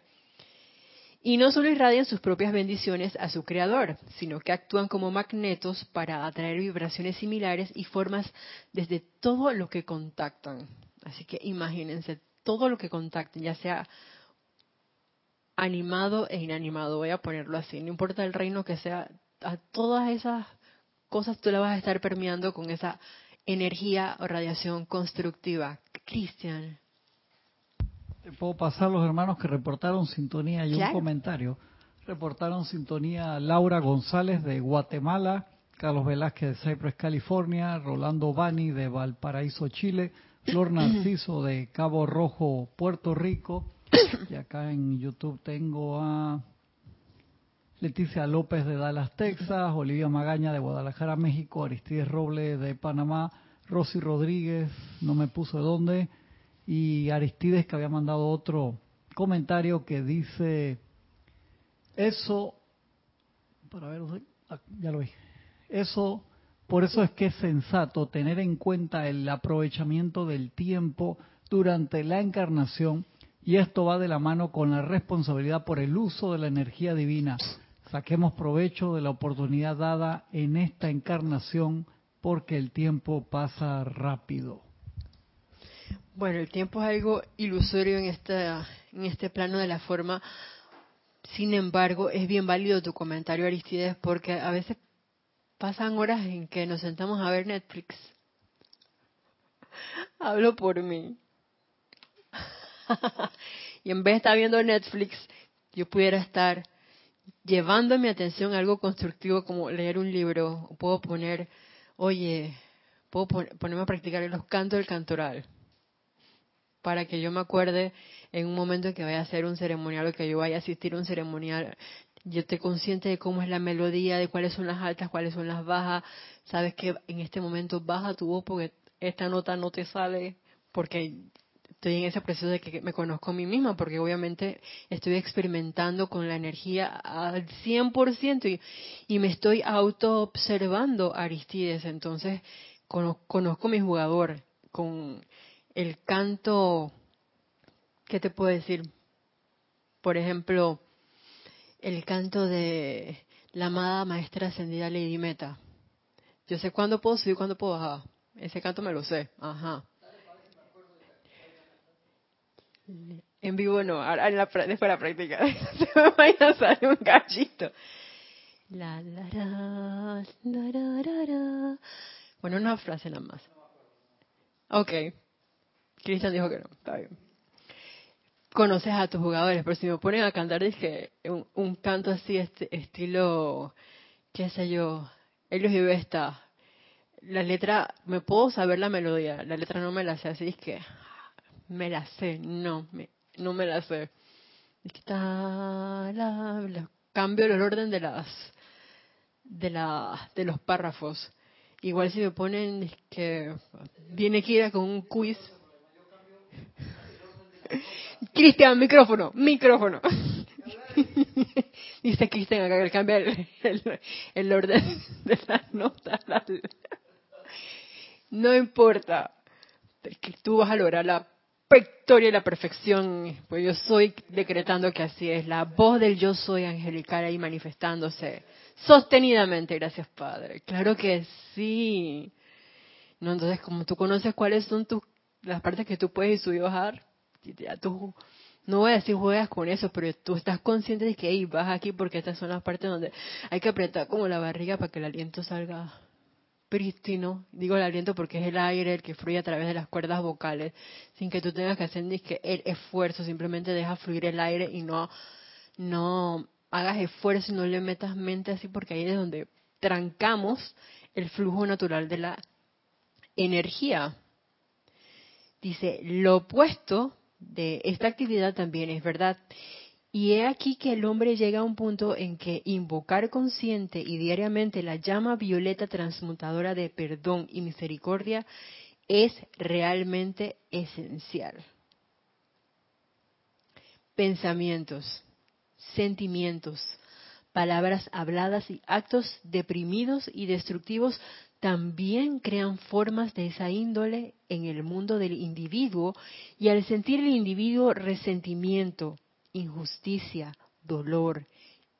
Y no solo irradian sus propias bendiciones a su creador, sino que actúan como magnetos para atraer vibraciones similares y formas desde todo lo que contactan. Así que imagínense todo lo que contacten, ya sea animado e inanimado, voy a ponerlo así, no importa el reino que sea, a todas esas cosas tú las vas a estar permeando con esa energía o radiación constructiva. Cristian. Puedo pasar los hermanos que reportaron sintonía y un comentario. Reportaron sintonía Laura González de Guatemala, Carlos Velázquez de Cypress, California, Rolando Bani de Valparaíso, Chile, Flor Narciso de Cabo Rojo, Puerto Rico, y acá en YouTube tengo a Leticia López de Dallas, Texas, Olivia Magaña de Guadalajara, México, Aristides Robles de Panamá, Rosy Rodríguez, no me puso de dónde, y Aristides que había mandado otro comentario que dice, eso, para ver, ah, ya lo vi, eso, por eso es que es sensato tener en cuenta el aprovechamiento del tiempo durante la encarnación y esto va de la mano con la responsabilidad por el uso de la energía divina. Saquemos provecho de la oportunidad dada en esta encarnación porque el tiempo pasa rápido. Bueno, el tiempo es algo ilusorio en, esta, en este plano de la forma. Sin embargo, es bien válido tu comentario, Aristides, porque a veces pasan horas en que nos sentamos a ver Netflix. Hablo por mí. y en vez de estar viendo Netflix, yo pudiera estar llevando mi atención a algo constructivo como leer un libro. Puedo poner, oye, puedo ponerme a practicar los cantos del cantoral para que yo me acuerde en un momento en que vaya a hacer un ceremonial o que yo vaya a asistir a un ceremonial, yo esté consciente de cómo es la melodía, de cuáles son las altas, cuáles son las bajas, sabes que en este momento baja tu voz porque esta nota no te sale, porque estoy en ese proceso de que me conozco a mí misma, porque obviamente estoy experimentando con la energía al 100% y, y me estoy auto-observando Aristides, entonces conozco, a mi jugador con el canto, ¿qué te puedo decir? Por ejemplo, el canto de la amada maestra ascendida Lady Meta. Yo sé cuándo puedo subir cuándo puedo bajar. Ese canto me lo sé. Ajá. En vivo no, ahora en la, después de la práctica. Se me va a salir un cachito. La, la, la, la, la, la. Bueno, una frase nada más. Ok. Cristian dijo que no, está bien. Conoces a tus jugadores, pero si me ponen a cantar, dije, un, un canto así, este, estilo, qué sé yo, ellos y Vesta. La letra, me puedo saber la melodía, la letra no me la sé, así es que me la sé, no, me, no me la sé. Es que está la, la- cambio el orden de las de la de los párrafos. Igual si me ponen es que viene Kira con un quiz. Cristian, micrófono, micrófono. Dice Cristian acá que cambia el, el- orden de las notas. No importa. Que tú vas a lograr la victoria y la perfección. Pues yo soy decretando que así es. La voz del yo soy angelical ahí manifestándose sostenidamente. Gracias, Padre. Claro que sí. No, entonces, como tú conoces cuáles son tus las partes que tú puedes subir y bajar, tú, no voy a decir juegas con eso, pero tú estás consciente de que hey, vas aquí porque estas son las partes donde hay que apretar como la barriga para que el aliento salga prístino. Digo el aliento porque es el aire el que fluye a través de las cuerdas vocales, sin que tú tengas que hacer ni que el esfuerzo, simplemente deja fluir el aire y no, no hagas esfuerzo y no le metas mente así porque ahí es donde trancamos el flujo natural de la energía. Dice, lo opuesto de esta actividad también es verdad. Y he aquí que el hombre llega a un punto en que invocar consciente y diariamente la llama violeta transmutadora de perdón y misericordia es realmente esencial. Pensamientos, sentimientos, palabras habladas y actos deprimidos y destructivos también crean formas de esa índole en el mundo del individuo y al sentir el individuo resentimiento, injusticia, dolor,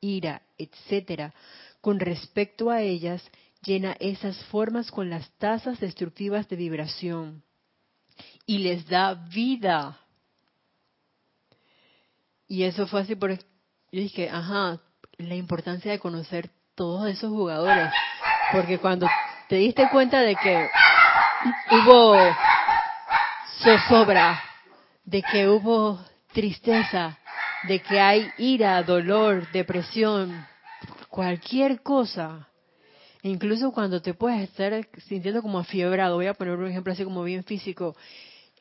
ira, etcétera, con respecto a ellas, llena esas formas con las tasas destructivas de vibración y les da vida. Y eso fue así por yo dije, ajá, la importancia de conocer todos esos jugadores, porque cuando te diste cuenta de que hubo zozobra, de que hubo tristeza, de que hay ira, dolor, depresión, cualquier cosa, incluso cuando te puedes estar sintiendo como afiebrado, voy a poner un ejemplo así como bien físico,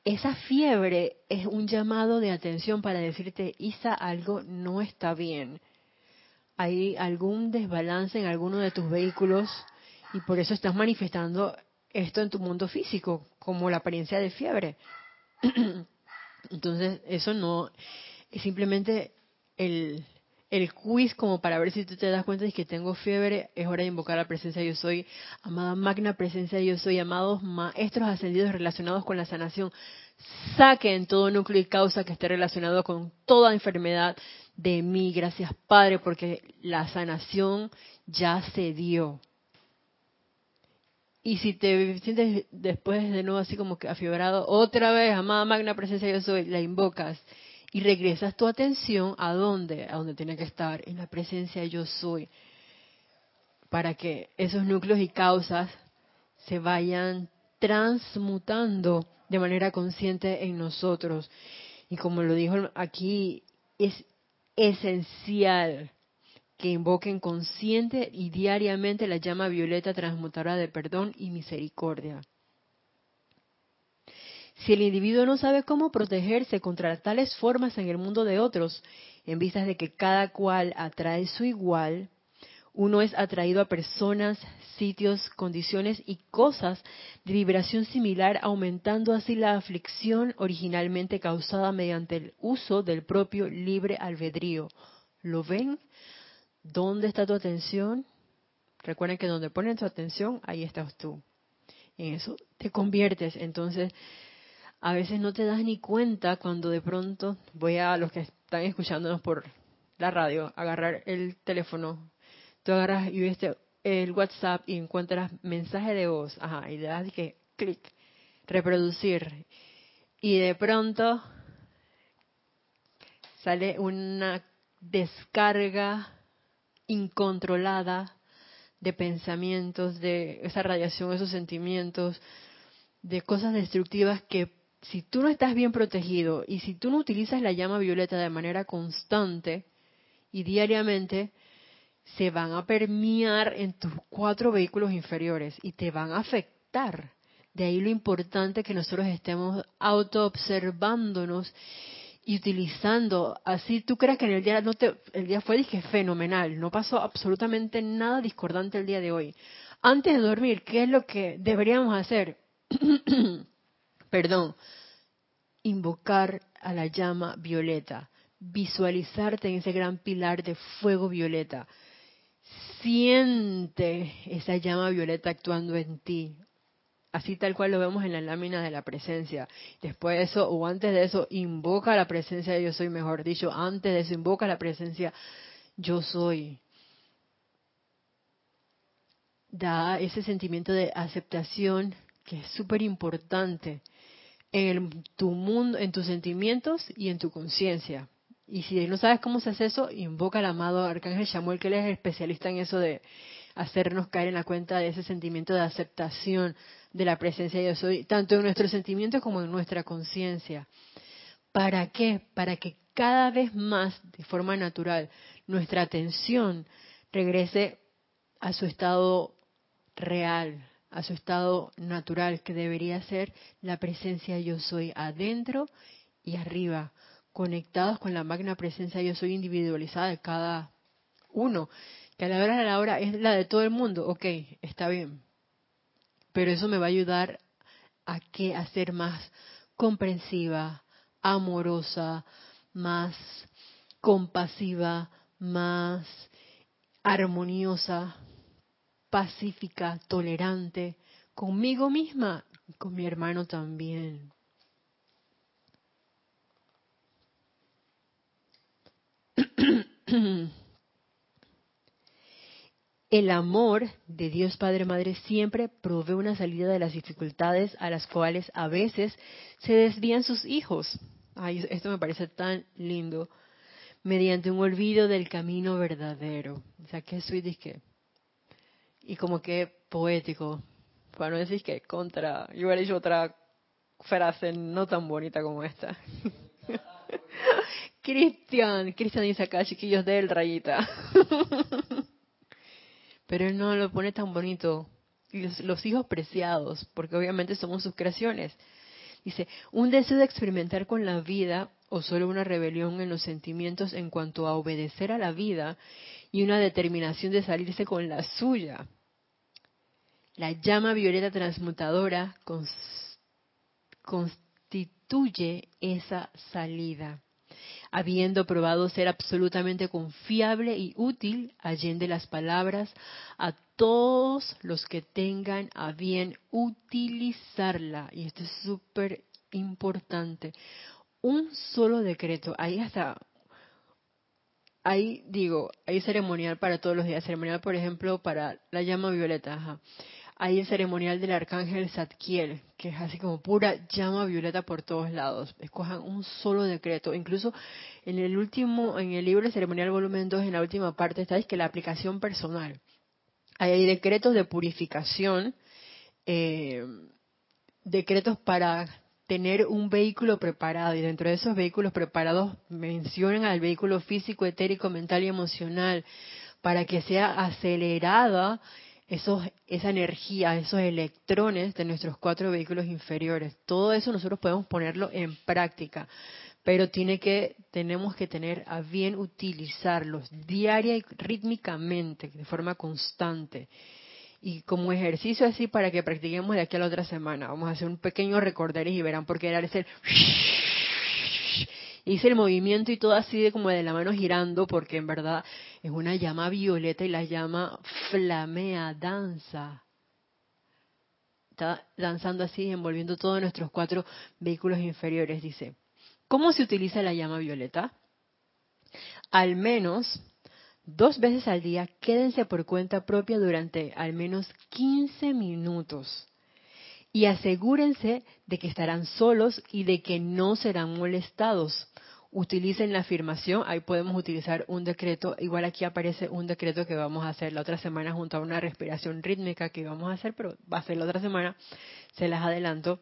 esa fiebre es un llamado de atención para decirte, Isa, algo no está bien. Hay algún desbalance en alguno de tus vehículos y por eso estás manifestando esto en tu mundo físico, como la apariencia de fiebre. Entonces, eso no es simplemente el, el quiz como para ver si tú te das cuenta de que tengo fiebre, es hora de invocar la presencia yo soy, amada magna presencia yo soy, amados maestros ascendidos relacionados con la sanación, saquen todo núcleo y causa que esté relacionado con toda enfermedad de mí, gracias Padre, porque la sanación ya se dio. Y si te sientes después de nuevo así como que afiebrado, otra vez, amada magna presencia yo soy, la invocas y regresas tu atención a dónde, a donde tiene que estar, en la presencia yo soy, para que esos núcleos y causas se vayan transmutando de manera consciente en nosotros. Y como lo dijo aquí, es esencial que invoquen consciente y diariamente la llama violeta transmutadora de perdón y misericordia. Si el individuo no sabe cómo protegerse contra tales formas en el mundo de otros, en vistas de que cada cual atrae su igual, uno es atraído a personas, sitios, condiciones y cosas de vibración similar, aumentando así la aflicción originalmente causada mediante el uso del propio libre albedrío. ¿Lo ven? ¿Dónde está tu atención? Recuerden que donde ponen tu atención, ahí estás tú. En eso te conviertes. Entonces, a veces no te das ni cuenta cuando de pronto voy a los que están escuchándonos por la radio, agarrar el teléfono. Tú agarras y ves el WhatsApp y encuentras mensaje de voz. Ajá, y le das que clic, reproducir. Y de pronto sale una descarga incontrolada de pensamientos, de esa radiación, esos sentimientos, de cosas destructivas que si tú no estás bien protegido y si tú no utilizas la llama violeta de manera constante y diariamente, se van a permear en tus cuatro vehículos inferiores y te van a afectar. De ahí lo importante que nosotros estemos auto-observándonos y utilizando, así tú creas que en el día no te, el día fue dije fenomenal, no pasó absolutamente nada discordante el día de hoy. Antes de dormir, ¿qué es lo que deberíamos hacer? Perdón, invocar a la llama violeta, visualizarte en ese gran pilar de fuego violeta siente esa llama violeta actuando en ti. Así tal cual lo vemos en la lámina de la presencia. Después de eso, o antes de eso, invoca la presencia de yo soy, mejor dicho, antes de eso, invoca la presencia yo soy. Da ese sentimiento de aceptación que es súper importante en tu mundo, en tus sentimientos y en tu conciencia. Y si no sabes cómo se hace eso, invoca al amado Arcángel Samuel, que él es especialista en eso de hacernos caer en la cuenta de ese sentimiento de aceptación de la presencia de Dios, tanto en nuestros sentimientos como en nuestra conciencia. ¿Para qué? Para que cada vez más, de forma natural, nuestra atención regrese a su estado real, a su estado natural, que debería ser la presencia yo soy adentro y arriba, conectados con la magna presencia yo soy individualizada de cada uno, que la hora de la hora es la de todo el mundo, ok, está bien, pero eso me va a ayudar a que a ser más comprensiva, amorosa, más compasiva, más armoniosa, pacífica, tolerante, conmigo misma con mi hermano también. El amor de Dios Padre Madre siempre provee una salida de las dificultades a las cuales a veces se desvían sus hijos. Ay, esto me parece tan lindo. Mediante un olvido del camino verdadero. O sea, que sweet que. Y como que poético. Para no decir que contra. Yo hubiera dicho otra frase no tan bonita como esta. Cristian, Cristian dice acá, chiquillos del rayita. Pero él no lo pone tan bonito. Los, hijos preciados, porque obviamente somos sus creaciones. Dice, un deseo de experimentar con la vida o solo una rebelión en los sentimientos en cuanto a obedecer a la vida y una determinación de salirse con la suya. La llama violeta transmutadora constituye esa salida habiendo probado ser absolutamente confiable y útil, allende las palabras, a todos los que tengan a bien utilizarla. Y esto es súper importante. Un solo decreto, ahí hasta, ahí digo, hay ceremonial para todos los días, ceremonial por ejemplo para la llama violeta, ajá hay el ceremonial del arcángel Zadkiel, que es así como pura llama violeta por todos lados. Escojan un solo decreto. Incluso en el último, en el libro ceremonial volumen 2, en la última parte, está que la aplicación personal. hay decretos de purificación, eh, decretos para tener un vehículo preparado y dentro de esos vehículos preparados mencionan al vehículo físico, etérico, mental y emocional para que sea acelerada esos, esa energía, esos electrones de nuestros cuatro vehículos inferiores. Todo eso nosotros podemos ponerlo en práctica, pero tiene que, tenemos que tener a bien utilizarlos diaria y rítmicamente, de forma constante. Y como ejercicio así para que practiquemos de aquí a la otra semana. Vamos a hacer un pequeño recorder y verán por qué era ese hice el movimiento y todo así de como de la mano girando porque en verdad es una llama violeta y la llama flamea, danza. Está danzando así, envolviendo todos nuestros cuatro vehículos inferiores, dice. ¿Cómo se utiliza la llama violeta? Al menos dos veces al día, quédense por cuenta propia durante al menos 15 minutos y asegúrense de que estarán solos y de que no serán molestados. utilicen la afirmación, ahí podemos utilizar un decreto, igual aquí aparece un decreto que vamos a hacer la otra semana junto a una respiración rítmica que vamos a hacer, pero va a ser la otra semana, se las adelanto.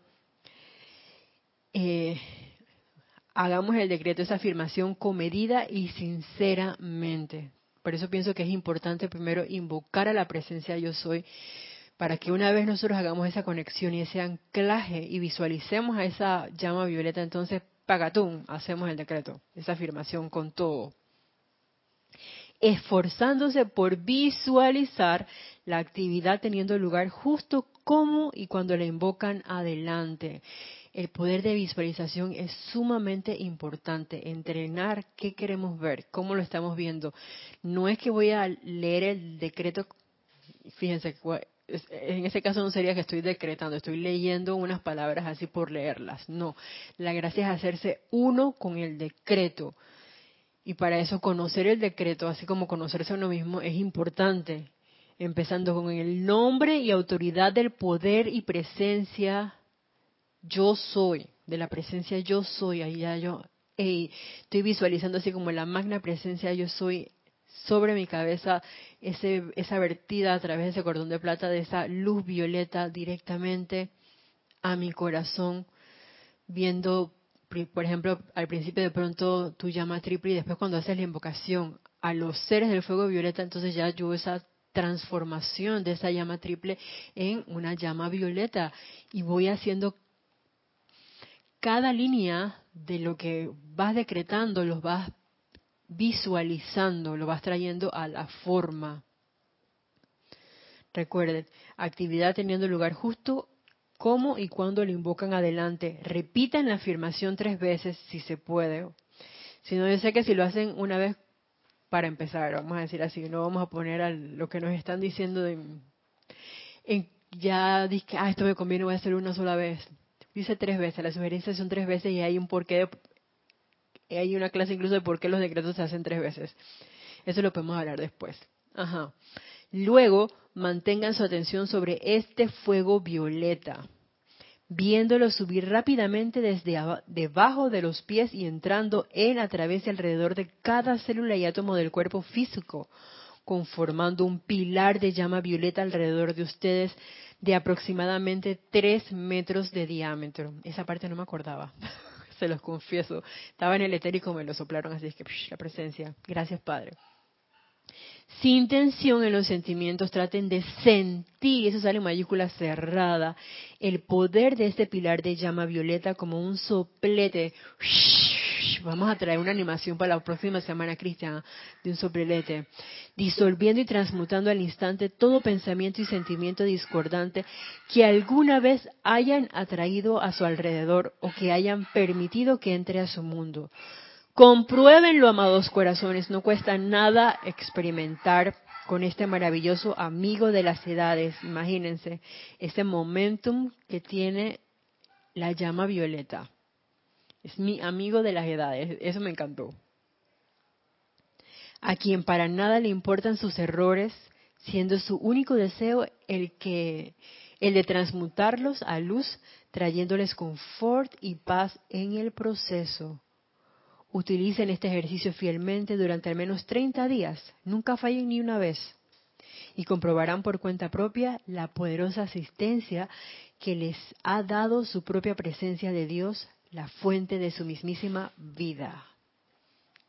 Eh, hagamos el decreto, esa afirmación comedida y sinceramente. Por eso pienso que es importante primero invocar a la presencia yo soy, para que una vez nosotros hagamos esa conexión y ese anclaje y visualicemos a esa llama violeta, entonces pagatún, hacemos el decreto, esa afirmación con todo. Esforzándose por visualizar la actividad teniendo lugar justo como y cuando la invocan adelante. El poder de visualización es sumamente importante. Entrenar qué queremos ver, cómo lo estamos viendo. No es que voy a leer el decreto, fíjense, en ese caso no sería que estoy decretando, estoy leyendo unas palabras así por leerlas. No, la gracia es hacerse uno con el decreto. Y para eso conocer el decreto, así como conocerse a uno mismo, es importante. Empezando con el nombre y autoridad del poder y presencia yo soy, de la presencia yo soy, ahí ya yo estoy visualizando así como la magna presencia yo soy sobre mi cabeza ese, esa vertida a través de ese cordón de plata de esa luz violeta directamente a mi corazón, viendo, por ejemplo, al principio de pronto tu llama triple y después cuando haces la invocación a los seres del fuego violeta, entonces ya yo esa transformación de esa llama triple en una llama violeta. Y voy haciendo cada línea de lo que vas decretando, los vas visualizando, lo vas trayendo a la forma. Recuerden, actividad teniendo lugar justo cómo y cuándo lo invocan adelante. Repitan la afirmación tres veces si se puede. Si no, yo sé que si lo hacen una vez para empezar, vamos a decir así, no vamos a poner a lo que nos están diciendo de, en, ya dije, ah, esto me conviene, voy a hacer una sola vez. Dice tres veces, las sugerencias son tres veces y hay un porqué hay una clase incluso de por qué los decretos se hacen tres veces. Eso lo podemos hablar después. Ajá. Luego, mantengan su atención sobre este fuego violeta, viéndolo subir rápidamente desde debajo de los pies y entrando en a través y alrededor de cada célula y átomo del cuerpo físico, conformando un pilar de llama violeta alrededor de ustedes de aproximadamente tres metros de diámetro. Esa parte no me acordaba. se los confieso. Estaba en el etérico, me lo soplaron, así es que la presencia. Gracias, Padre. Sin tensión en los sentimientos, traten de sentir, eso sale en mayúscula cerrada, el poder de este pilar de llama violeta como un soplete. Vamos a traer una animación para la próxima semana, Cristian, de un soplete. Disolviendo y transmutando al instante todo pensamiento y sentimiento discordante que alguna vez hayan atraído a su alrededor o que hayan permitido que entre a su mundo. Compruébenlo, amados corazones, no cuesta nada experimentar con este maravilloso amigo de las edades. Imagínense ese momentum que tiene la llama violeta. Es mi amigo de las edades. Eso me encantó. A quien para nada le importan sus errores, siendo su único deseo el que el de transmutarlos a luz, trayéndoles confort y paz en el proceso. Utilicen este ejercicio fielmente durante al menos 30 días. Nunca fallen ni una vez. Y comprobarán por cuenta propia la poderosa asistencia que les ha dado su propia presencia de Dios la fuente de su mismísima vida.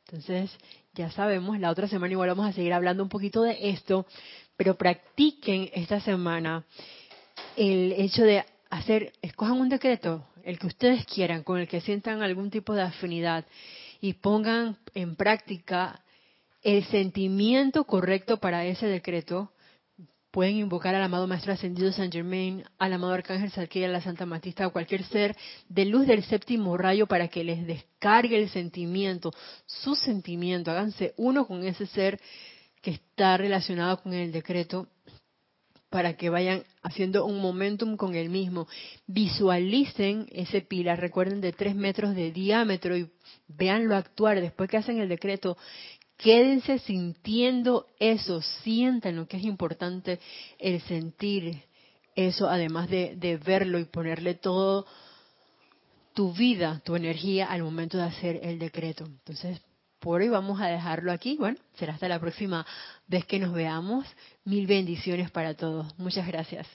Entonces, ya sabemos, la otra semana igual vamos a seguir hablando un poquito de esto, pero practiquen esta semana el hecho de hacer, escojan un decreto, el que ustedes quieran, con el que sientan algún tipo de afinidad y pongan en práctica el sentimiento correcto para ese decreto pueden invocar al amado Maestro Ascendido San Germain, al amado Arcángel Salquilla, a la Santa Matista o cualquier ser de luz del séptimo rayo para que les descargue el sentimiento, su sentimiento, háganse uno con ese ser que está relacionado con el decreto para que vayan haciendo un momentum con el mismo. Visualicen ese pilar, recuerden, de tres metros de diámetro y véanlo actuar. Después que hacen el decreto, Quédense sintiendo eso, sientan lo que es importante el sentir eso, además de, verlo y ponerle todo, tu vida, tu energía al momento de hacer el decreto. Entonces, por hoy vamos a dejarlo aquí. Bueno, será hasta la próxima vez que nos veamos. Mil bendiciones para todos. Muchas gracias.